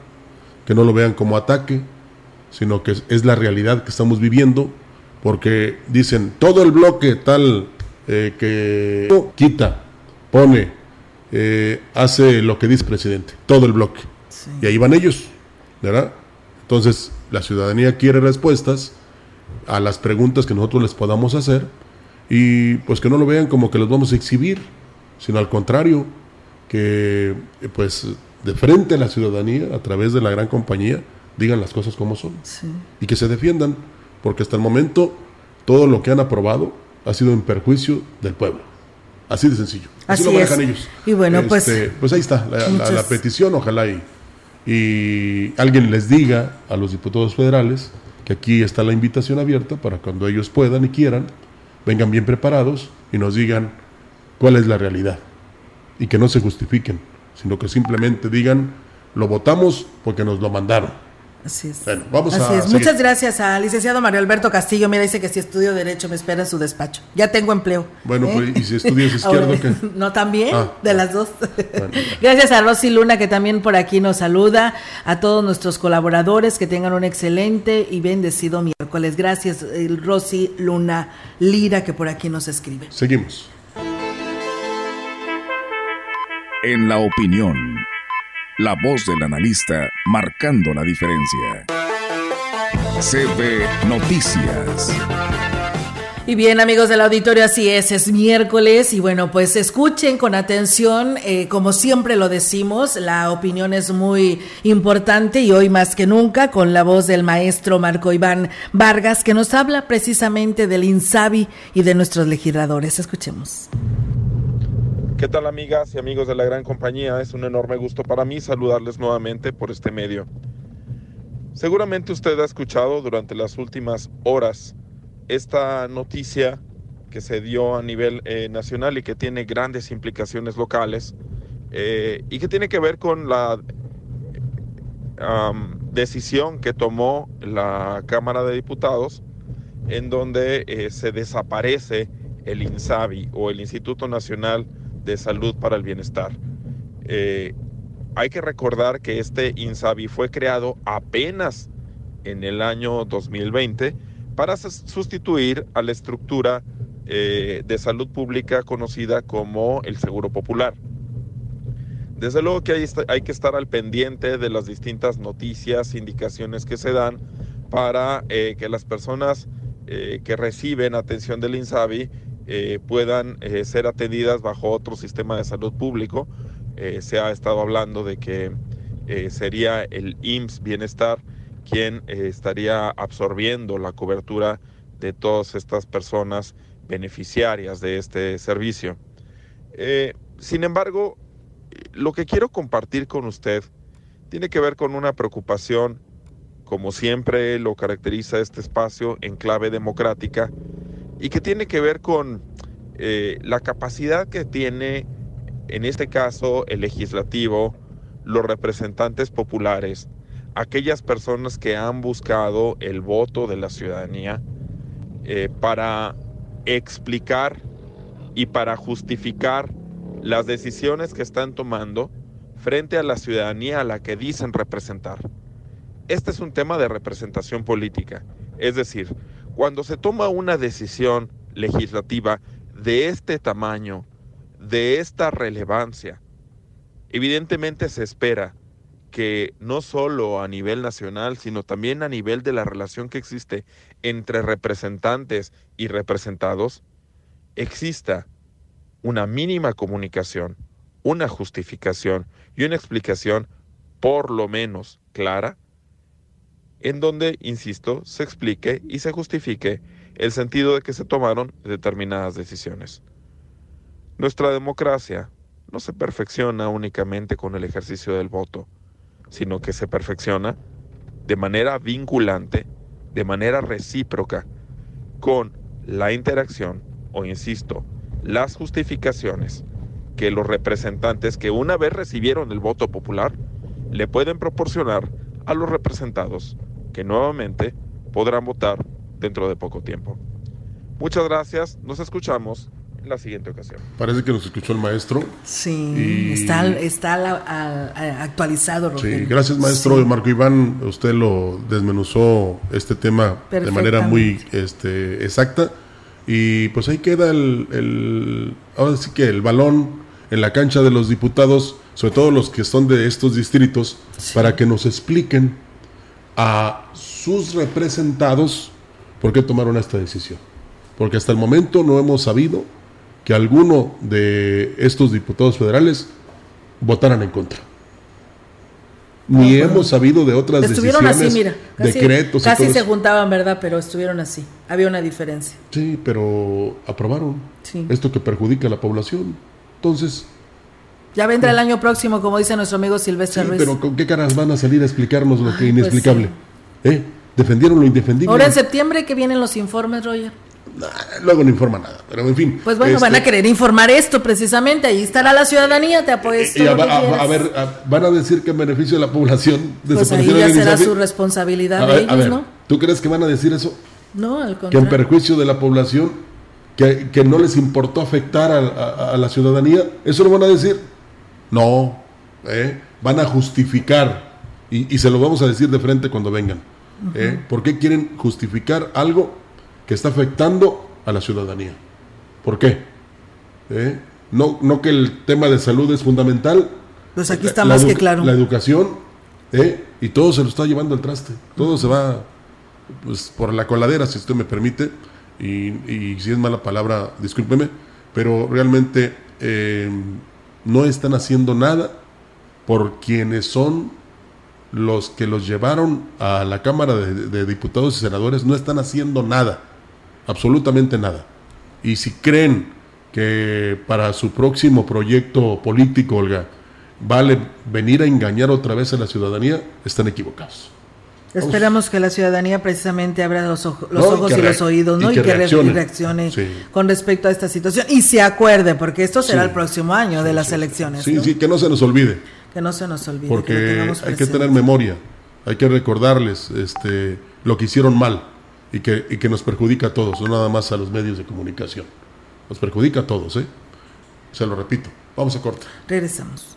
Que no lo vean como ataque, sino que es, es la realidad que estamos viviendo. Porque dicen, todo el bloque tal eh, que quita, pone, eh, hace lo que dice el presidente. Todo el bloque. Y ahí van ellos, ¿verdad? Entonces, la ciudadanía quiere respuestas a las preguntas que nosotros les podamos hacer y pues que no lo vean como que los vamos a exhibir, sino al contrario, que eh, pues de frente a la ciudadanía, a través de la gran compañía, digan las cosas como son y que se defiendan, porque hasta el momento todo lo que han aprobado ha sido en perjuicio del pueblo. Así de sencillo. Así, Así lo manejan es. ellos. Y bueno, pues- Este, pues ahí está la, la- Muchas- la petición, ojalá y, y alguien les diga a los diputados federales que aquí está la invitación abierta para cuando ellos puedan y quieran, vengan bien preparados y nos digan cuál es la realidad. Y que no se justifiquen, sino que simplemente digan, lo votamos porque nos lo mandaron. Así es. Bueno, vamos Así a es. seguir. Muchas gracias al licenciado Mario Alberto Castillo. Mira, dice que si estudio Derecho me espera en su despacho. Ya tengo empleo. Bueno, ¿eh? pues, ¿y si estudias <laughs> izquierdo qué? No, también, Ah, de las dos. <laughs> Bueno. Gracias a Rosy Luna que también por aquí nos saluda, a todos nuestros colaboradores que tengan un excelente y bendecido miércoles. Gracias eh, Rosy Luna Lira que por aquí nos escribe. Seguimos. En la opinión, la voz del analista marcando la diferencia. CB Noticias. Y bien, amigos del auditorio, así es, es miércoles y bueno, pues escuchen con atención, eh, como siempre lo decimos, la opinión es muy importante y hoy más que nunca con la voz del maestro Marco Iván Vargas que nos habla precisamente del INSABI y de nuestros legisladores. Escuchemos. ¿Qué tal amigas y amigos de la gran compañía? Es un enorme gusto para mí saludarles nuevamente por este medio. Seguramente usted ha escuchado durante las últimas horas esta noticia que se dio a nivel eh, nacional y que tiene grandes implicaciones locales eh, y que tiene que ver con la decisión que tomó la Cámara de Diputados en donde eh, se desaparece el INSABI o el Instituto Nacional de Salud para el Bienestar. Eh, hay que recordar que este INSABI fue creado apenas en el año 2020 para sus- sustituir a la estructura eh, de salud pública conocida como el Seguro Popular. Desde luego que hay, que estar al pendiente de las distintas noticias, indicaciones que se dan para eh, que las personas que reciben atención del INSABI eh, puedan eh, ser atendidas bajo otro sistema de salud público. Eh, se ha estado hablando de que eh, sería el IMSS Bienestar quien estaría absorbiendo la cobertura de todas estas personas beneficiarias de este servicio. Sin embargo, lo que quiero compartir con usted tiene que ver con una preocupación, como siempre lo caracteriza este espacio en clave democrática, y que tiene que ver con eh, la capacidad que tiene, en este caso, el legislativo, los representantes populares, aquellas personas que han buscado el voto de la ciudadanía eh, para explicar y para justificar las decisiones que están tomando frente a la ciudadanía a la que dicen representar. Este es un tema de representación política, es decir, cuando se toma una decisión legislativa de este tamaño, de esta relevancia, evidentemente se espera que no solo a nivel nacional, sino también a nivel de la relación que existe entre representantes y representados, exista una mínima comunicación, una justificación y una explicación por lo menos clara en donde, insisto, se explique y se justifique el sentido de que se tomaron determinadas decisiones. Nuestra democracia no se perfecciona únicamente con el ejercicio del voto, sino que se perfecciona de manera vinculante, de manera recíproca, con la interacción o, insisto, las justificaciones que los representantes que una vez recibieron el voto popular le pueden proporcionar a los representados que nuevamente podrán votar dentro de poco tiempo. Muchas gracias, nos escuchamos en la siguiente ocasión. Parece que nos escuchó el maestro. Sí, Y- está, está al- al- al- actualizado, Sí, gracias maestro Sí. Marco Iván, usted lo desmenuzó este tema de manera muy este, exacta y pues ahí queda el, el- ahora sí que el balón en la cancha de los diputados, sobre todo los que son de estos distritos, para que nos expliquen a sus representados por qué tomaron esta decisión. Porque hasta el momento no hemos sabido que alguno de estos diputados federales votaran en contra. Ni hemos sabido de otras Estuvieron decisiones, así, mira. Casi, decretos casi se juntaban, ¿verdad? Pero estuvieron así. Había una diferencia. Sí, pero aprobaron Sí. esto que perjudica a la población. Entonces, Ya vendrá el año próximo, como dice nuestro amigo Silvestre sí, Ruiz. pero ¿con qué caras van a salir a explicarnos lo que pues inexplicable? ¿Eh? Defendieron lo indefendible. Ahora en septiembre que vienen los informes, Roger. Luego no informa nada, pero en fin. Pues bueno, este, van a querer informar esto precisamente. Ahí estará la ciudadanía, te apuesto. lo que a- a- ver, a- van a decir que en beneficio de la población pues ahí ya será su responsabilidad A de ver, ellos, ver, ¿no? ¿tú crees que van a decir eso? No, al Que en contrario. perjuicio de la población, que, que no les importó afectar a la ciudadanía, ¿eso lo van a decir? No, ¿eh? van a justificar, y, y se lo vamos a decir de frente cuando vengan. ¿eh? ¿Por qué quieren justificar algo que está afectando a la ciudadanía? ¿Por qué? ¿Eh? No, no que el tema de salud es fundamental. Pues aquí está La más que claro. La educación, y todo se lo está llevando al traste. Todo se va pues, por la coladera, si usted me permite. Y, y si es mala palabra, discúlpeme. Pero realmente eh, no están haciendo nada por quienes son los que los llevaron a la Cámara de, Diputados y Senadores. No están haciendo nada. Absolutamente nada. Y si creen que para su próximo proyecto político, Olga, vale venir a engañar otra vez a la ciudadanía, están equivocados. Esperamos que la ciudadanía precisamente abra los, ojo- los No, ojos y, los oídos, ¿no? y Y que que, re- reaccione. reaccione Sí. con respecto a esta situación. Y se acuerde, porque esto será Sí. el próximo año de las elecciones. Sí, ¿no? sí, que no se nos olvide. Que no se nos olvide. porque hay que tener memoria, hay que recordarles este, lo que hicieron mal y que, y que nos perjudica a todos, no nada más a los medios de comunicación. Nos perjudica a todos, ¿eh? Se lo repito. Vamos a corte. Regresamos.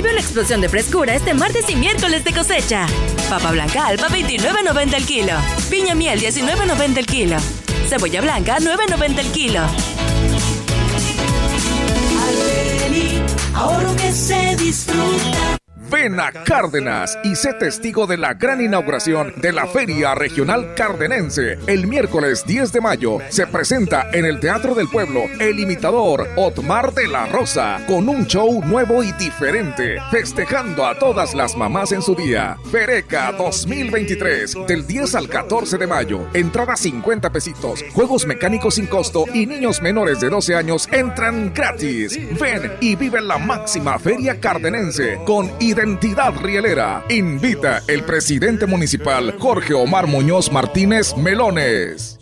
vive una explosión de frescura este martes y miércoles de cosecha. Papa blanca alba 29.90 el kilo. Piña miel 19.90 el kilo. Cebolla blanca 9.90 el kilo. Que se disfruta. Ven a Cárdenas y sé testigo de la gran inauguración de la Feria Regional Cardenense. El miércoles 10 de mayo se presenta en el Teatro del Pueblo el imitador Otmar de la Rosa con un show nuevo y diferente, festejando a todas las mamás en su día. Fereca 2023, del 10 al 14 de mayo. Entrada 50 pesitos, juegos mecánicos sin costo y niños menores de 12 años entran gratis. Ven y vive la máxima feria cardenense con identidad rielera. Invita el presidente municipal Jorge Omar Muñoz Martínez Melones.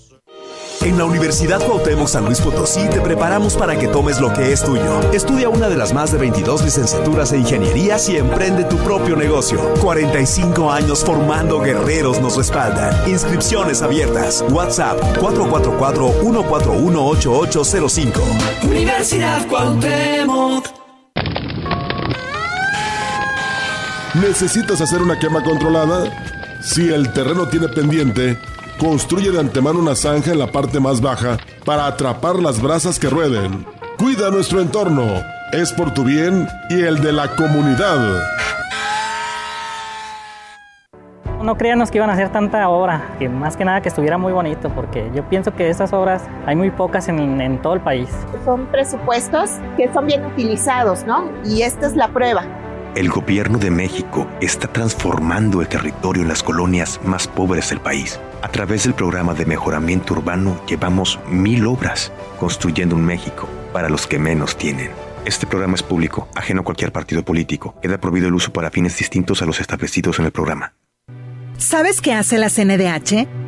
En la Universidad Cuauhtémoc San Luis Potosí te preparamos para que tomes lo que es tuyo. Estudia una de las más de 22 licenciaturas e ingenierías y emprende tu propio negocio. 45 años formando guerreros nos respaldan. Inscripciones abiertas. WhatsApp 444-141-8805. Universidad Cuauhtémoc. ¿Necesitas hacer una quema controlada? Si el terreno tiene pendiente, construye de antemano una zanja en la parte más baja para atrapar las brasas que rueden. Cuida nuestro entorno. Es por tu bien y el de la comunidad. No creíamos que iban a hacer tanta obra, que más que nada que estuviera muy bonito, porque yo pienso que estas obras hay muy pocas en, en todo el país. Son presupuestos que son bien utilizados, ¿no? Y esta es la prueba. El gobierno de México está transformando el territorio en las colonias más pobres del país. A través del programa de mejoramiento urbano llevamos mil obras construyendo un México para los que menos tienen. Este programa es público, ajeno a cualquier partido político. Queda prohibido el uso para fines distintos a los establecidos en el programa. ¿Sabes qué hace la CNDH?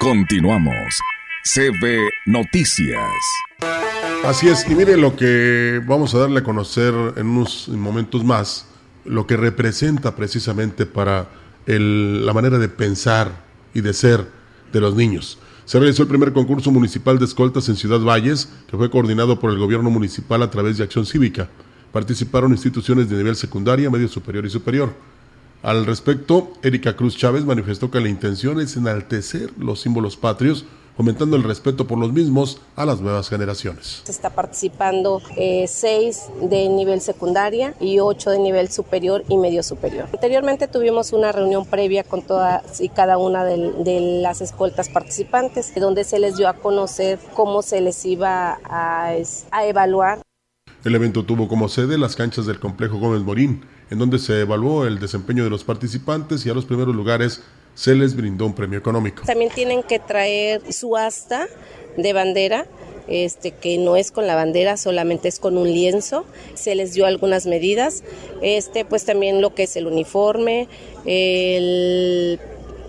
Continuamos. CB Noticias. Así es, y mire lo que vamos a darle a conocer en unos momentos más, lo que representa precisamente para la manera de pensar y de ser de los niños. Se realizó el primer concurso municipal de escoltas en Ciudad Valles, que fue coordinado por el gobierno municipal a través de Acción Cívica. Participaron instituciones de nivel secundaria, medio superior y superior. Al respecto, Erika Cruz Chávez manifestó que la intención es enaltecer los símbolos patrios, fomentando el respeto por los mismos a las nuevas generaciones. Se está participando eh, seis de nivel secundaria y ocho de nivel superior y medio superior. Anteriormente tuvimos una reunión previa con todas y cada una de, de las escoltas participantes, donde se les dio a conocer cómo se les iba a, a evaluar. El evento tuvo como sede las canchas del complejo Gómez Morín, en donde se evaluó el desempeño de los participantes y a los primeros lugares se les brindó un premio económico. También tienen que traer su asta de bandera este, que no es con la bandera, solamente es con un lienzo. Se les dio algunas medidas, este, pues también lo que es el uniforme, el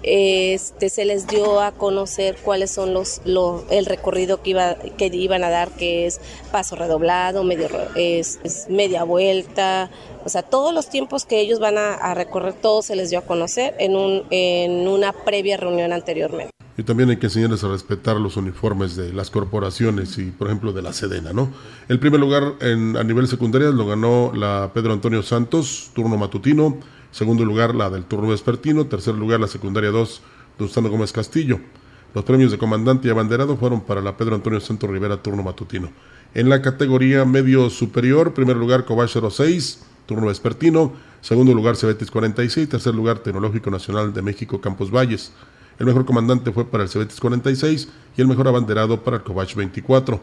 este, se les dio a conocer cuáles son los, el recorrido que, iba, que iban a dar, que es paso redoblado, medio, es, media vuelta, o sea, todos los tiempos que ellos van a, recorrer, todo se les dio a conocer en, un, en una previa reunión anteriormente. Y también hay que enseñarles a respetar los uniformes de las corporaciones y, por ejemplo, de la Sedena, ¿no? El primer lugar en, a nivel secundario lo ganó la Pedro Antonio Santos, turno matutino. Segundo lugar, la del turno vespertino. Tercer lugar, la secundaria 2, Gustavo Gómez Castillo. Los premios de comandante y abanderado fueron para la Pedro Antonio Santos Rivera, turno matutino. En la categoría medio superior, primer lugar, Cobach 06, turno vespertino. Segundo lugar, Cebetis 46. Tercer lugar, Tecnológico Nacional de México, Campos Valles. El mejor comandante fue para el Cebetis 46 y el mejor abanderado para el Cobach 24.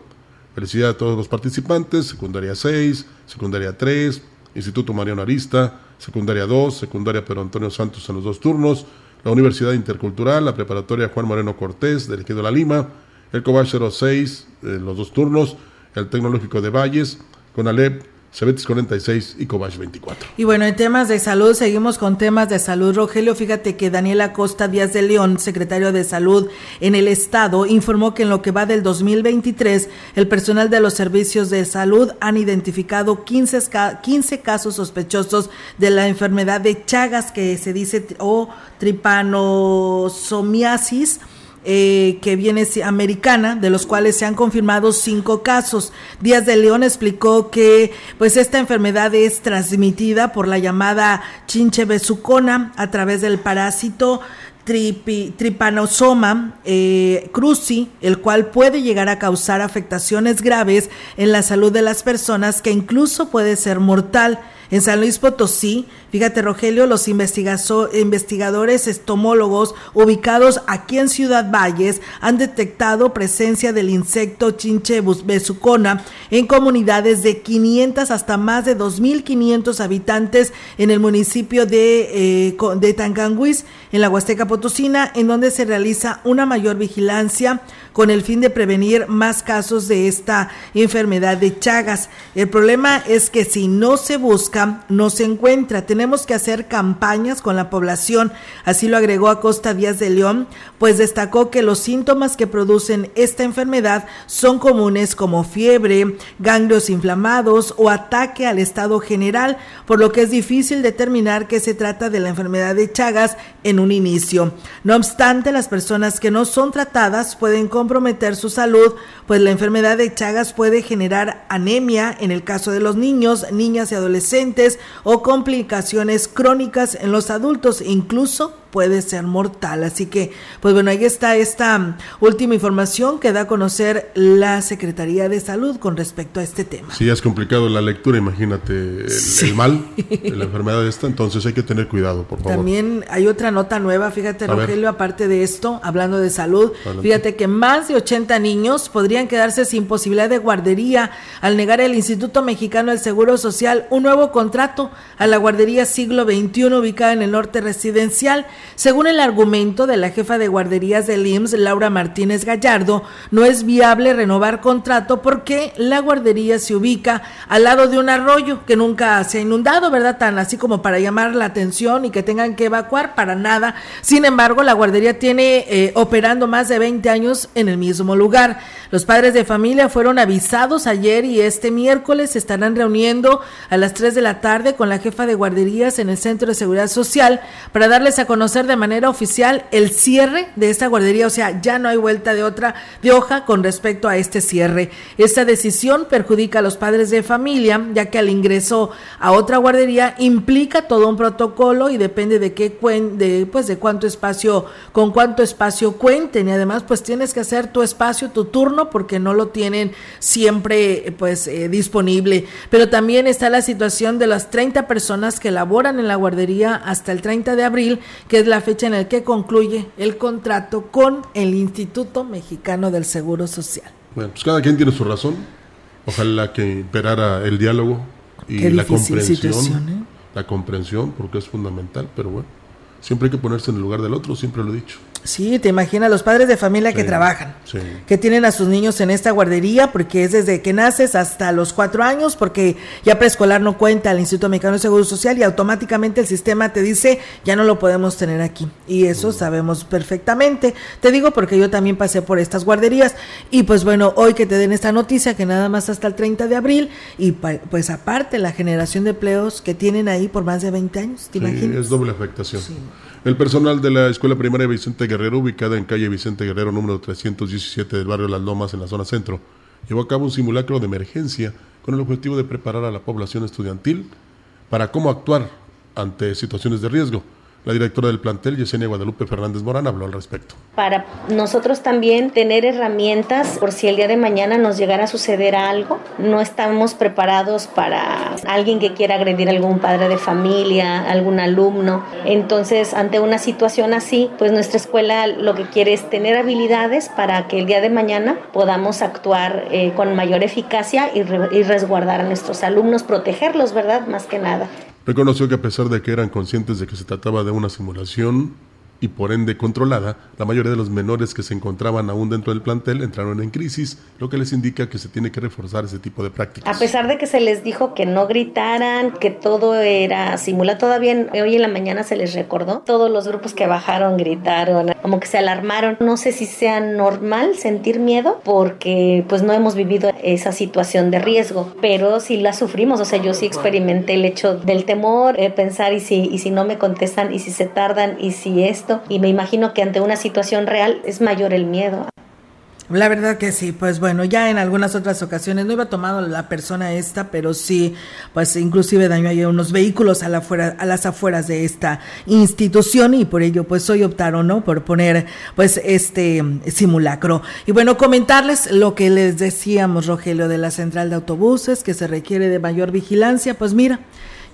Felicidades a todos los participantes, secundaria 6, secundaria 3, Instituto Mariano Arista, secundaria 2, secundaria Pedro Antonio Santos en los dos turnos, la Universidad Intercultural, la preparatoria Juan Moreno Cortés, del Ejido La Lima, el Cobach 06 en los dos turnos, el Tecnológico de Valles, con Alep Cebetis 46 y Cobach 24. Y bueno, en temas de salud, seguimos con temas de salud. Rogelio, fíjate que Daniela Costa Díaz de León, secretario de Salud en el Estado, informó que en lo que va del 2023, el personal de los servicios de salud han identificado 15, 15 casos sospechosos de la enfermedad de Chagas, que se dice, o tripanosomiasis eh, que viene americana, de los cuales se han confirmado cinco casos. Díaz de León explicó que pues esta enfermedad es transmitida por la llamada chinche besucona a través del parásito tripanosoma eh, cruzi, el cual puede llegar a causar afectaciones graves en la salud de las personas que incluso puede ser mortal. En San Luis Potosí, fíjate Rogelio, los investigadores estomólogos ubicados aquí en Ciudad Valles han detectado presencia del insecto chinche besucona en comunidades de 500 hasta más de 2.500 habitantes en el municipio de, eh, de Tancanguis, en la Huasteca Potosina, en donde se realiza una mayor vigilancia con el fin de prevenir más casos de esta enfermedad de Chagas. El problema es que si no se busca no se encuentra. Tenemos que hacer campañas con la población. Así lo agregó Acosta Díaz de León, pues destacó que los síntomas que producen esta enfermedad son comunes como fiebre, ganglios inflamados o ataque al estado general, por lo que es difícil determinar que se trata de la enfermedad de Chagas en un inicio. No obstante, las personas que no son tratadas pueden comprometer su salud, pues la enfermedad de Chagas puede generar anemia en el caso de los niños, niñas y adolescentes o complicaciones crónicas en los adultos, incluso puede ser mortal. Así que, pues bueno, ahí está esta mm, última información que da a conocer la Secretaría de Salud con respecto a este tema. Si es complicado la lectura, imagínate el, mal de <laughs> la enfermedad esta, entonces hay que tener cuidado, por favor. También hay otra nota nueva, fíjate, Rogelio, aparte de esto, hablando de salud, fíjate que más de 80 niños podrían quedarse sin posibilidad de guardería al negar el Instituto Mexicano del Seguro Social un nuevo contrato a la guardería siglo XXI ubicada en el norte residencial. Según el argumento de la jefa de guarderías del IMSS, Laura Martínez Gallardo, no es viable renovar contrato porque la guardería se ubica al lado de un arroyo que nunca se ha inundado, ¿verdad? Tan así como para llamar la atención y que tengan que evacuar, para nada. Sin embargo, la guardería tiene eh, operando más de 20 años en el mismo lugar. Los padres de familia fueron avisados ayer y este miércoles estarán reuniendo a las 3 de la tarde con la jefa de guarderías en el Centro de Seguridad Social para darles a conocer de manera oficial el cierre de esta guardería, o sea, ya no hay vuelta de otra de hoja con respecto a este cierre. Esta decisión perjudica a los padres de familia, ya que al ingreso a otra guardería implica todo un protocolo y depende de qué de pues de cuánto espacio con cuánto espacio cuenten y además pues tienes que hacer tu espacio, tu turno porque no lo tienen siempre pues eh, disponible. Pero también está la situación de las 30 personas que laboran en la guardería hasta el 30 de abril que es la fecha en la que concluye el contrato con el Instituto Mexicano del Seguro Social. Bueno, pues cada quien tiene su razón. Ojalá que imperara el diálogo y la comprensión. ¿eh? La comprensión, porque es fundamental, pero bueno, siempre hay que ponerse en el lugar del otro, siempre lo he dicho. Sí, te imaginas los padres de familia que trabajan, que tienen a sus niños en esta guardería, porque es desde que naces hasta los cuatro años, porque ya preescolar no cuenta al Instituto Mexicano de Seguro Social y automáticamente el sistema te dice ya no lo podemos tener aquí. Y eso sabemos perfectamente. Te digo porque yo también pasé por estas guarderías y pues bueno, hoy que te den esta noticia que nada más hasta el 30 de abril y pues aparte la generación de empleos que tienen ahí por más de 20 años, ¿te sí, Es doble afectación. El personal de la Escuela Primaria Vicente Guerrero, ubicada en calle Vicente Guerrero número 317 del barrio Las Lomas en la zona centro, llevó a cabo un simulacro de emergencia con el objetivo de preparar a la población estudiantil para cómo actuar ante situaciones de riesgo. La directora del plantel, Yesenia Guadalupe Fernández Morán, habló al respecto. Para nosotros también tener herramientas por si el día de mañana nos llegara a suceder algo. No estamos preparados para alguien que quiera agredir a algún padre de familia, algún alumno. Entonces, ante una situación así, pues nuestra escuela lo que quiere es tener habilidades para que el día de mañana podamos actuar eh, con mayor eficacia y, y resguardar a nuestros alumnos, protegerlos, ¿verdad? Más que nada. Reconoció que a pesar de que eran conscientes de que se trataba de una simulación, y por ende controlada, la mayoría de los menores que se encontraban aún dentro del plantel entraron en crisis, lo que les indica que se tiene que reforzar ese tipo de prácticas. A pesar de que se les dijo que no gritaran, que todo era simulado, todavía hoy en la mañana se les recordó, todos los grupos que bajaron gritaron, como que se alarmaron. No sé si sea normal sentir miedo porque pues no hemos vivido esa situación de riesgo, pero sí la sufrimos, o sea, yo sí experimenté el hecho del temor, eh, pensar y si, y si no me contestan y si se tardan y si esto y me imagino que ante una situación real es mayor el miedo. La verdad que sí, pues bueno, ya en algunas otras ocasiones no iba tomado la persona esta, pero sí, pues inclusive dañó ahí unos vehículos a, la fuera, a las afueras de esta institución y por ello pues hoy optaron, ¿no? Por poner pues este simulacro. Y bueno, comentarles lo que les decíamos, Rogelio, de la central de autobuses, que se requiere de mayor vigilancia, pues mira,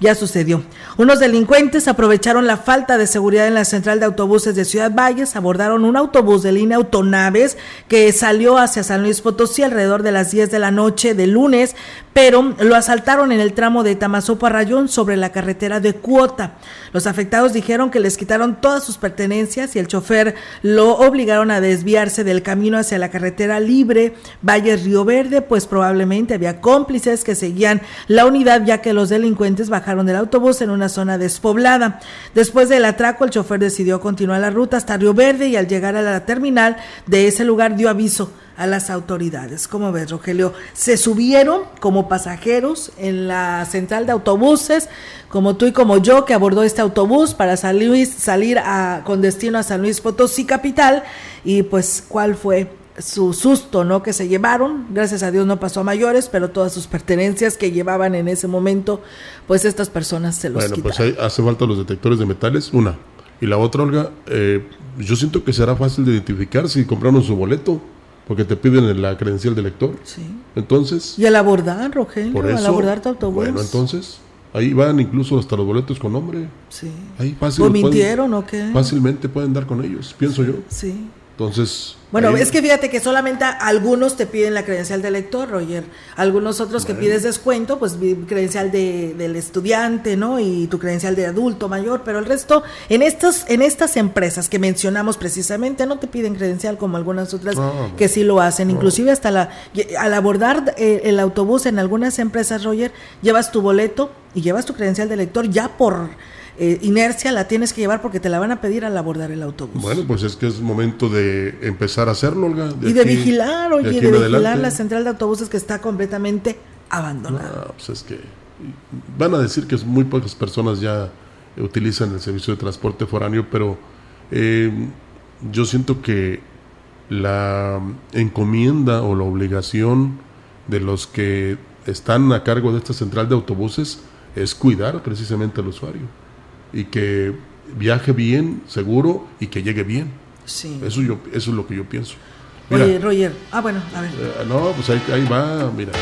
ya sucedió. Unos delincuentes aprovecharon la falta de seguridad en la central de autobuses de Ciudad Valles, abordaron un autobús de línea Autonaves que salió hacia San Luis Potosí alrededor de las 10 de la noche de lunes, pero lo asaltaron en el tramo de Tamazopo a Rayón sobre la carretera de Cuota. Los afectados dijeron que les quitaron todas sus pertenencias y el chofer lo obligaron a desviarse del camino hacia la carretera libre Valle Río Verde, pues probablemente había cómplices que seguían la unidad ya que los delincuentes bajaron bajaron del autobús en una zona despoblada. Después del atraco, el chofer decidió continuar la ruta hasta Río Verde y al llegar a la terminal de ese lugar dio aviso a las autoridades. ¿Cómo ves, Rogelio? Se subieron como pasajeros en la central de autobuses, como tú y como yo, que abordó este autobús para salir, salir a, con destino a San Luis Potosí capital. Y pues, ¿cuál fue su susto, ¿no? Que se llevaron. Gracias a Dios no pasó a mayores, pero todas sus pertenencias que llevaban en ese momento, pues estas personas se los Bueno, pues quitaron. hay- hace falta los detectores de metales, una. Y la otra, Olga, eh, yo siento que será fácil de identificar si compraron su boleto, porque te piden la credencial del lector. Sí. Entonces, Y al abordar, Rogelio, por al abordar tu autobús. Bueno, entonces, ahí van incluso hasta los boletos con nombre. Sí. Ahí fácil. ¿O pueden- mintieron o qué? Fácilmente pueden dar con ellos, pienso yo. Sí. Entonces. Bueno, ahí- es que fíjate que solamente algunos te piden la credencial de lector, Roger. Algunos otros que pides descuento, pues credencial de, del estudiante, ¿no? Y tu credencial de adulto mayor, pero el resto, en estas, en estas empresas que mencionamos precisamente, no te piden credencial como algunas otras Ah, que sí lo hacen. Inclusive hasta la, al abordar eh, el autobús en algunas empresas, Roger, llevas tu boleto y llevas tu credencial de lector ya por eh, inercia la tienes que llevar porque te la van a pedir al abordar el autobús. Bueno, pues es que es momento de empezar a hacerlo, Olga. y de aquí- vigilar, oye, de, vigilar adelante. la central de autobuses que está completamente abandonada. Pues es que van a decir que muy pocas personas ya utilizan el servicio de transporte foráneo, pero eh, yo siento que la encomienda o la obligación de los que están a cargo de esta central de autobuses es cuidar precisamente al usuario y que viaje bien, seguro y que llegue bien. Sí. Eso, yo, eso es lo que yo pienso. Mira, Oye, Roger, ah, bueno, a ver. eh, no, pues ahí, ahí va, mira.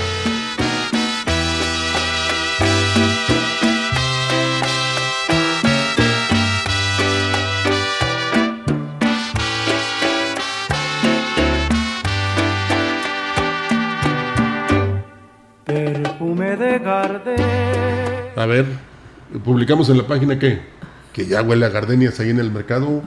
Perfume de Gardel. A ver, publicamos en la página que que ya huele a gardenias ahí en el mercado,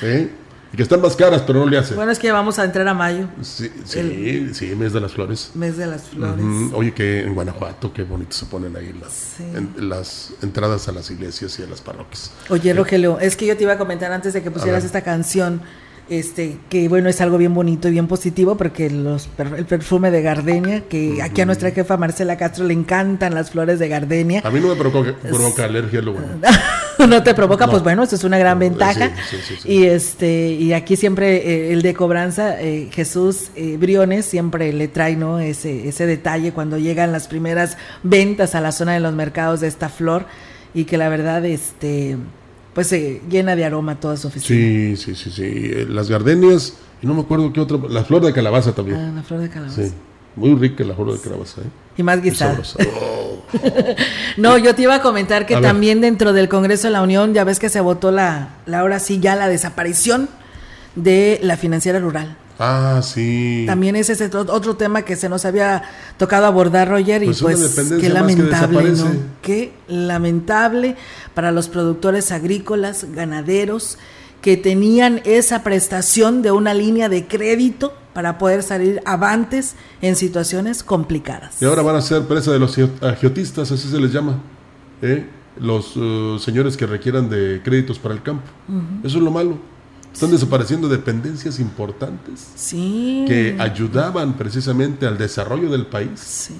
¿eh? Y que están más caras, pero no le hacen. Bueno, es que vamos a entrar a mayo, Sí, sí, el- sí, mes de las flores. mes de las flores. Oye, que en Guanajuato, qué bonito se ponen ahí las, Sí. en- las entradas a las iglesias y a las parroquias. Oye, Rogelio, es que yo te iba a comentar antes de que pusieras esta canción, este, que bueno, es algo bien bonito y bien positivo, porque los, el perfume de gardenia, que aquí a nuestra jefa Marcela Castro le encantan las flores de gardenia. A mí no me provoca, provoca alergia, lo bueno. <laughs> no te provoca, No. pues bueno, eso es una gran ventaja. Sí, sí, sí, sí. Y este, y aquí siempre eh, el de cobranza, eh, Jesús eh, Briones siempre le trae ¿no? ese, ese detalle cuando llegan las primeras ventas a la zona de los mercados de esta flor, y que la verdad, este, pues se llena de aroma toda su oficina. Sí, sí, sí, sí. Eh, Las gardenias, y no me acuerdo qué otra, la flor de calabaza también. Ah, la flor de calabaza. Sí, muy rica la flor de calabaza. ¿eh? Y más guisada. sabrosa. Oh. <laughs> No, yo te iba a comentar que A ver. también dentro del Congreso de la Unión, ya ves que se votó la, la ahora sí ya la desaparición de la financiera rural. Ah, sí. También ese es otro, tema que se nos había tocado abordar, Roger, Pues y pues dependencia qué lamentable. Qué lamentable para los productores agrícolas, ganaderos, que tenían esa prestación de una línea de crédito para poder salir avantes en situaciones complicadas. Y ahora van a ser presa de los agio- agiotistas, así se les llama. ¿eh? Los eh, señores que requieran de créditos para el campo. Eso es lo malo. Están desapareciendo dependencias importantes Sí. que ayudaban precisamente al desarrollo del país.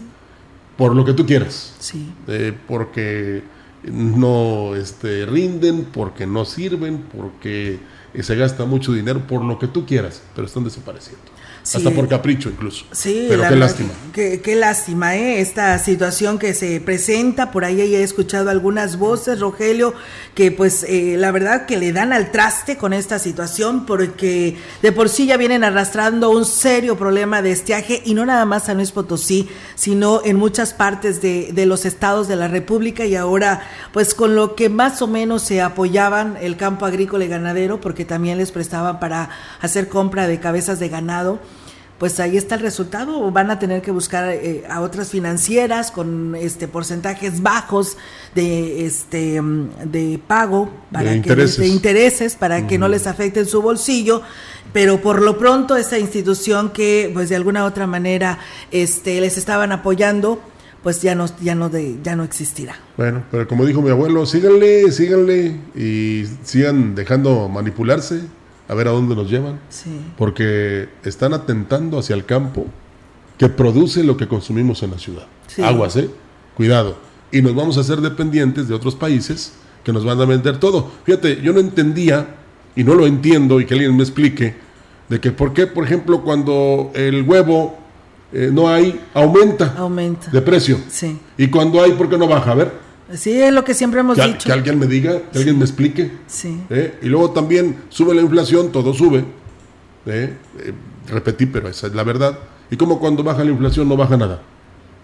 Por lo que tú quieras. Sí. Eh, porque no este, rinden, porque no sirven, porque se gasta mucho dinero, por lo que tú quieras, pero están desapareciendo. Sí. Hasta por capricho incluso. Sí, pero qué lástima. que- Qué, lástima, ¿eh? Esta situación que se presenta, por ahí ya he escuchado algunas voces, Rogelio, que pues eh, la verdad que le dan al traste con esta situación, porque de por sí ya vienen arrastrando un serio problema de estiaje, y no nada más San Luis Potosí, sino en muchas partes de, de los estados de la República, y ahora pues con lo que más o menos se apoyaban el campo agrícola y ganadero, porque también les prestaban para hacer compra de cabezas de ganado pues ahí está el resultado. Van a tener que buscar eh, a otras financieras con este porcentajes bajos de este de pago para De que intereses. de intereses para que no les afecten su bolsillo. Pero por lo pronto esta institución que pues de alguna otra manera este les estaban apoyando pues ya no, ya no, de, ya no existirá. Bueno, pero como dijo mi abuelo, síganle, síganle y sigan dejando manipularse, a ver a dónde nos llevan. Porque están atentando hacia el campo que produce lo que consumimos en la ciudad. Aguas, ¿eh? Cuidado. Y nos vamos a hacer dependientes de otros países que nos van a vender todo. Fíjate, yo no entendía, y no lo entiendo, y que alguien me explique, de que por qué, por ejemplo, cuando el huevo eh, no hay, aumenta, aumenta de precio. Sí. Y cuando hay, ¿por qué no baja? A ver. Sí, es lo que siempre hemos dicho. Que alguien me diga, que alguien me explique. Sí. ¿Eh? Y luego también sube la inflación, todo sube. ¿Eh? repetí, pero esa es la verdad. Y como cuando baja la inflación no baja nada.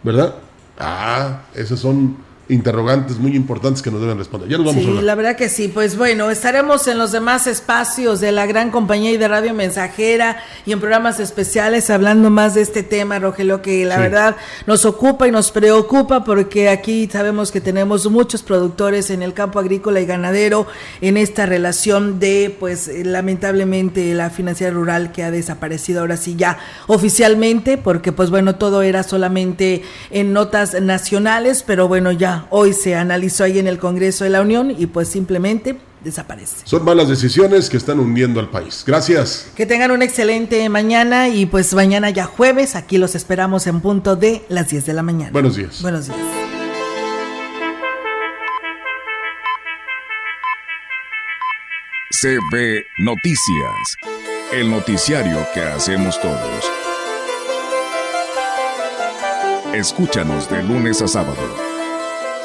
¿Verdad? Ah, esos son interrogantes muy importantes que nos deben responder. Ya nos vamos sí, a hablar. la verdad que sí. Pues bueno, estaremos en los demás espacios de la gran compañía y de Radio Mensajera y en programas especiales hablando más de este tema, Rogelio, que la verdad nos ocupa y nos preocupa porque aquí sabemos que tenemos muchos productores en el campo agrícola y ganadero en esta relación de, pues lamentablemente, la financiera rural que ha desaparecido ahora sí ya oficialmente, porque pues bueno, todo era solamente en notas nacionales, pero bueno, ya hoy se analizó ahí en el Congreso de la Unión y pues simplemente desaparece. Son malas decisiones que están hundiendo al país. Gracias. Que tengan un excelente mañana y pues mañana ya jueves, aquí los esperamos en punto de las 10 de la mañana. Buenos días. Buenos días. CB Noticias, el noticiario que hacemos todos. Escúchanos de lunes a sábado